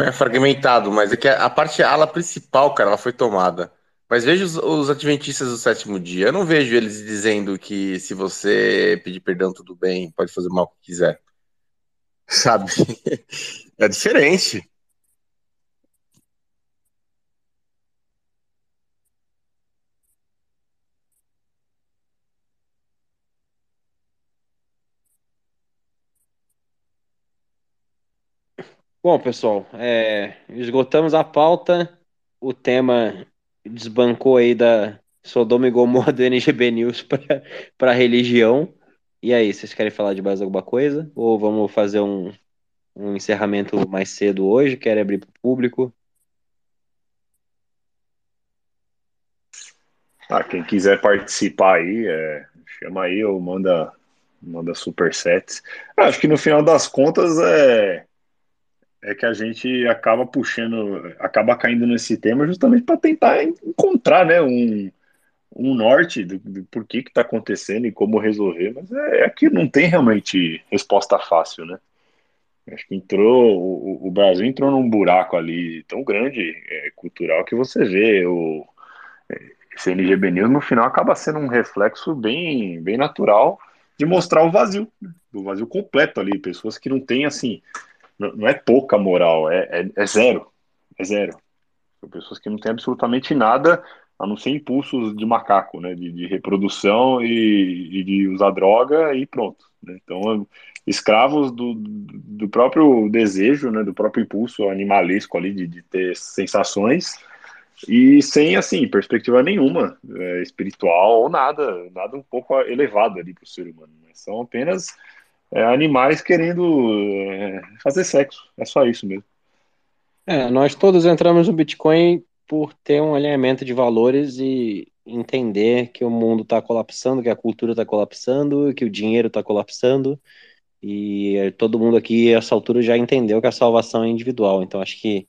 é fragmentado, mas é que a parte a ala principal, cara, ela foi tomada. Mas veja os, os, adventistas do sétimo dia. Eu não vejo eles dizendo que se você pedir perdão, tudo bem, pode fazer o mal que quiser. Sabe? É diferente. Bom, pessoal, é, esgotamos a pauta. O tema desbancou aí da Sodoma e Gomorra do NGB News para religião. E aí, vocês querem falar de mais alguma coisa? Ou vamos fazer um, um encerramento mais cedo hoje? Querem abrir para o público? Ah, quem quiser participar aí, é, chama aí ou manda, manda supersets. Ah, acho que no final das contas é, é que a gente acaba puxando, acaba caindo nesse tema justamente para tentar encontrar né, um, um norte do, do por que está acontecendo e como resolver, mas é, é que não tem realmente resposta fácil, né? Acho que entrou, o, o Brasil entrou num buraco ali tão grande, é, cultural, que você vê o esse NGB News no final acaba sendo um reflexo bem, bem natural de mostrar o vazio, né? o vazio completo ali, pessoas que não têm assim, não, é pouca moral, é, é, é, zero, é zero. São pessoas que não têm absolutamente nada a não ser impulsos de macaco, né, de, de reprodução e, e, de usar droga e pronto. Né? Então, escravos do, do próprio desejo, né, do próprio impulso animalesco ali de, de ter sensações e sem, assim, perspectiva nenhuma é, espiritual ou nada, nada um pouco elevado ali para o ser humano. Né? São apenas é, animais querendo é, fazer sexo, é só isso mesmo. É, nós todos entramos no Bitcoin por ter um alinhamento de valores e entender que o mundo está colapsando, que a cultura está colapsando, que o dinheiro está colapsando. E todo mundo aqui, a essa altura, já entendeu que a salvação é individual. Então, acho que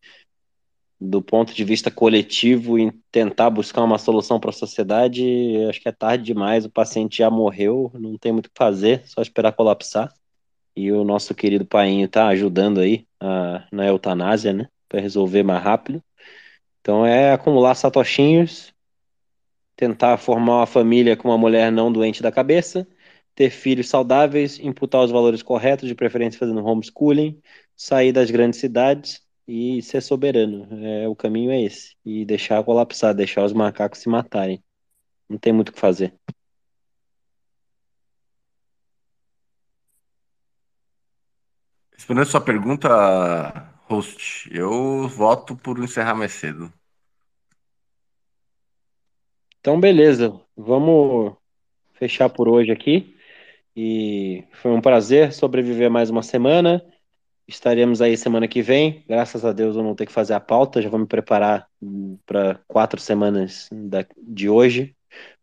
do ponto de vista coletivo em tentar buscar uma solução para a sociedade, acho que é tarde demais, o paciente já morreu, não tem muito o que fazer, só esperar colapsar. E o nosso querido painho está ajudando aí a, na eutanásia, né, para resolver mais rápido. Então é acumular satoshinhos, tentar formar uma família com uma mulher não doente da cabeça, ter filhos saudáveis, imputar os valores corretos, de preferência fazendo homeschooling, sair das grandes cidades e ser soberano. É, o caminho é esse. E deixar colapsar, deixar os macacos se matarem. Não tem muito o que fazer. Respondendo a sua pergunta, host, eu voto por encerrar mais cedo. Então, beleza. Vamos fechar por hoje aqui. E foi um prazer sobreviver mais uma semana. Estaremos aí semana que vem. Graças a Deus eu não tenho que fazer a pauta. Já vou me preparar para quatro semanas da, de hoje,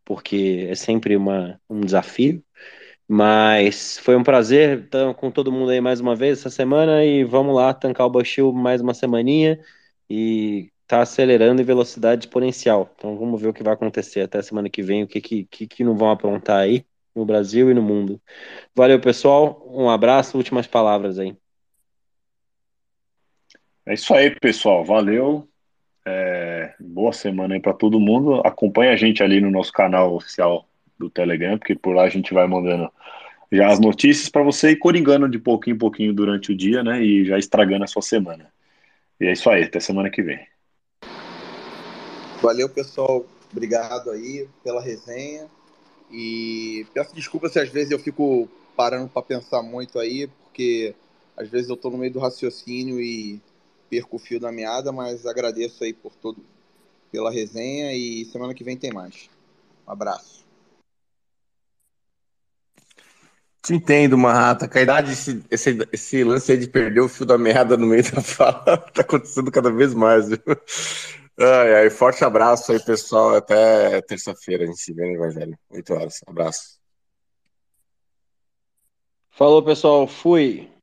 porque é sempre uma, um desafio. Mas foi um prazer estar com todo mundo aí mais uma vez essa semana e vamos lá tancar o Bushil mais uma semaninha e tá acelerando em velocidade exponencial. Então vamos ver o que vai acontecer até semana que vem, o que que, que não vão aprontar aí no Brasil e no mundo. Valeu, pessoal. Um abraço, últimas palavras aí. É isso aí, pessoal. Valeu. É, boa semana aí para todo mundo. Acompanhe a gente ali no nosso canal oficial do Telegram, porque por lá a gente vai mandando já as notícias para você ir coringando de pouquinho em pouquinho durante o dia, né? E já estragando a sua semana. E é isso aí, até semana que vem. Valeu, pessoal. Obrigado aí pela resenha. E peço desculpa se às vezes eu fico parando para pensar muito aí, porque às vezes eu estou no meio do raciocínio e perco o fio da meada, mas agradeço aí por todo pela resenha e semana que vem tem mais. Um abraço. Te entendo, Marrata. Com a idade, esse, esse, esse, lance aí de perder o fio da meada no meio da fala tá acontecendo cada vez mais, viu? Ai, ai, forte abraço aí, pessoal. Até terça-feira a gente se vê no Evangelho. 8 horas. Abraço. Falou, pessoal. Fui.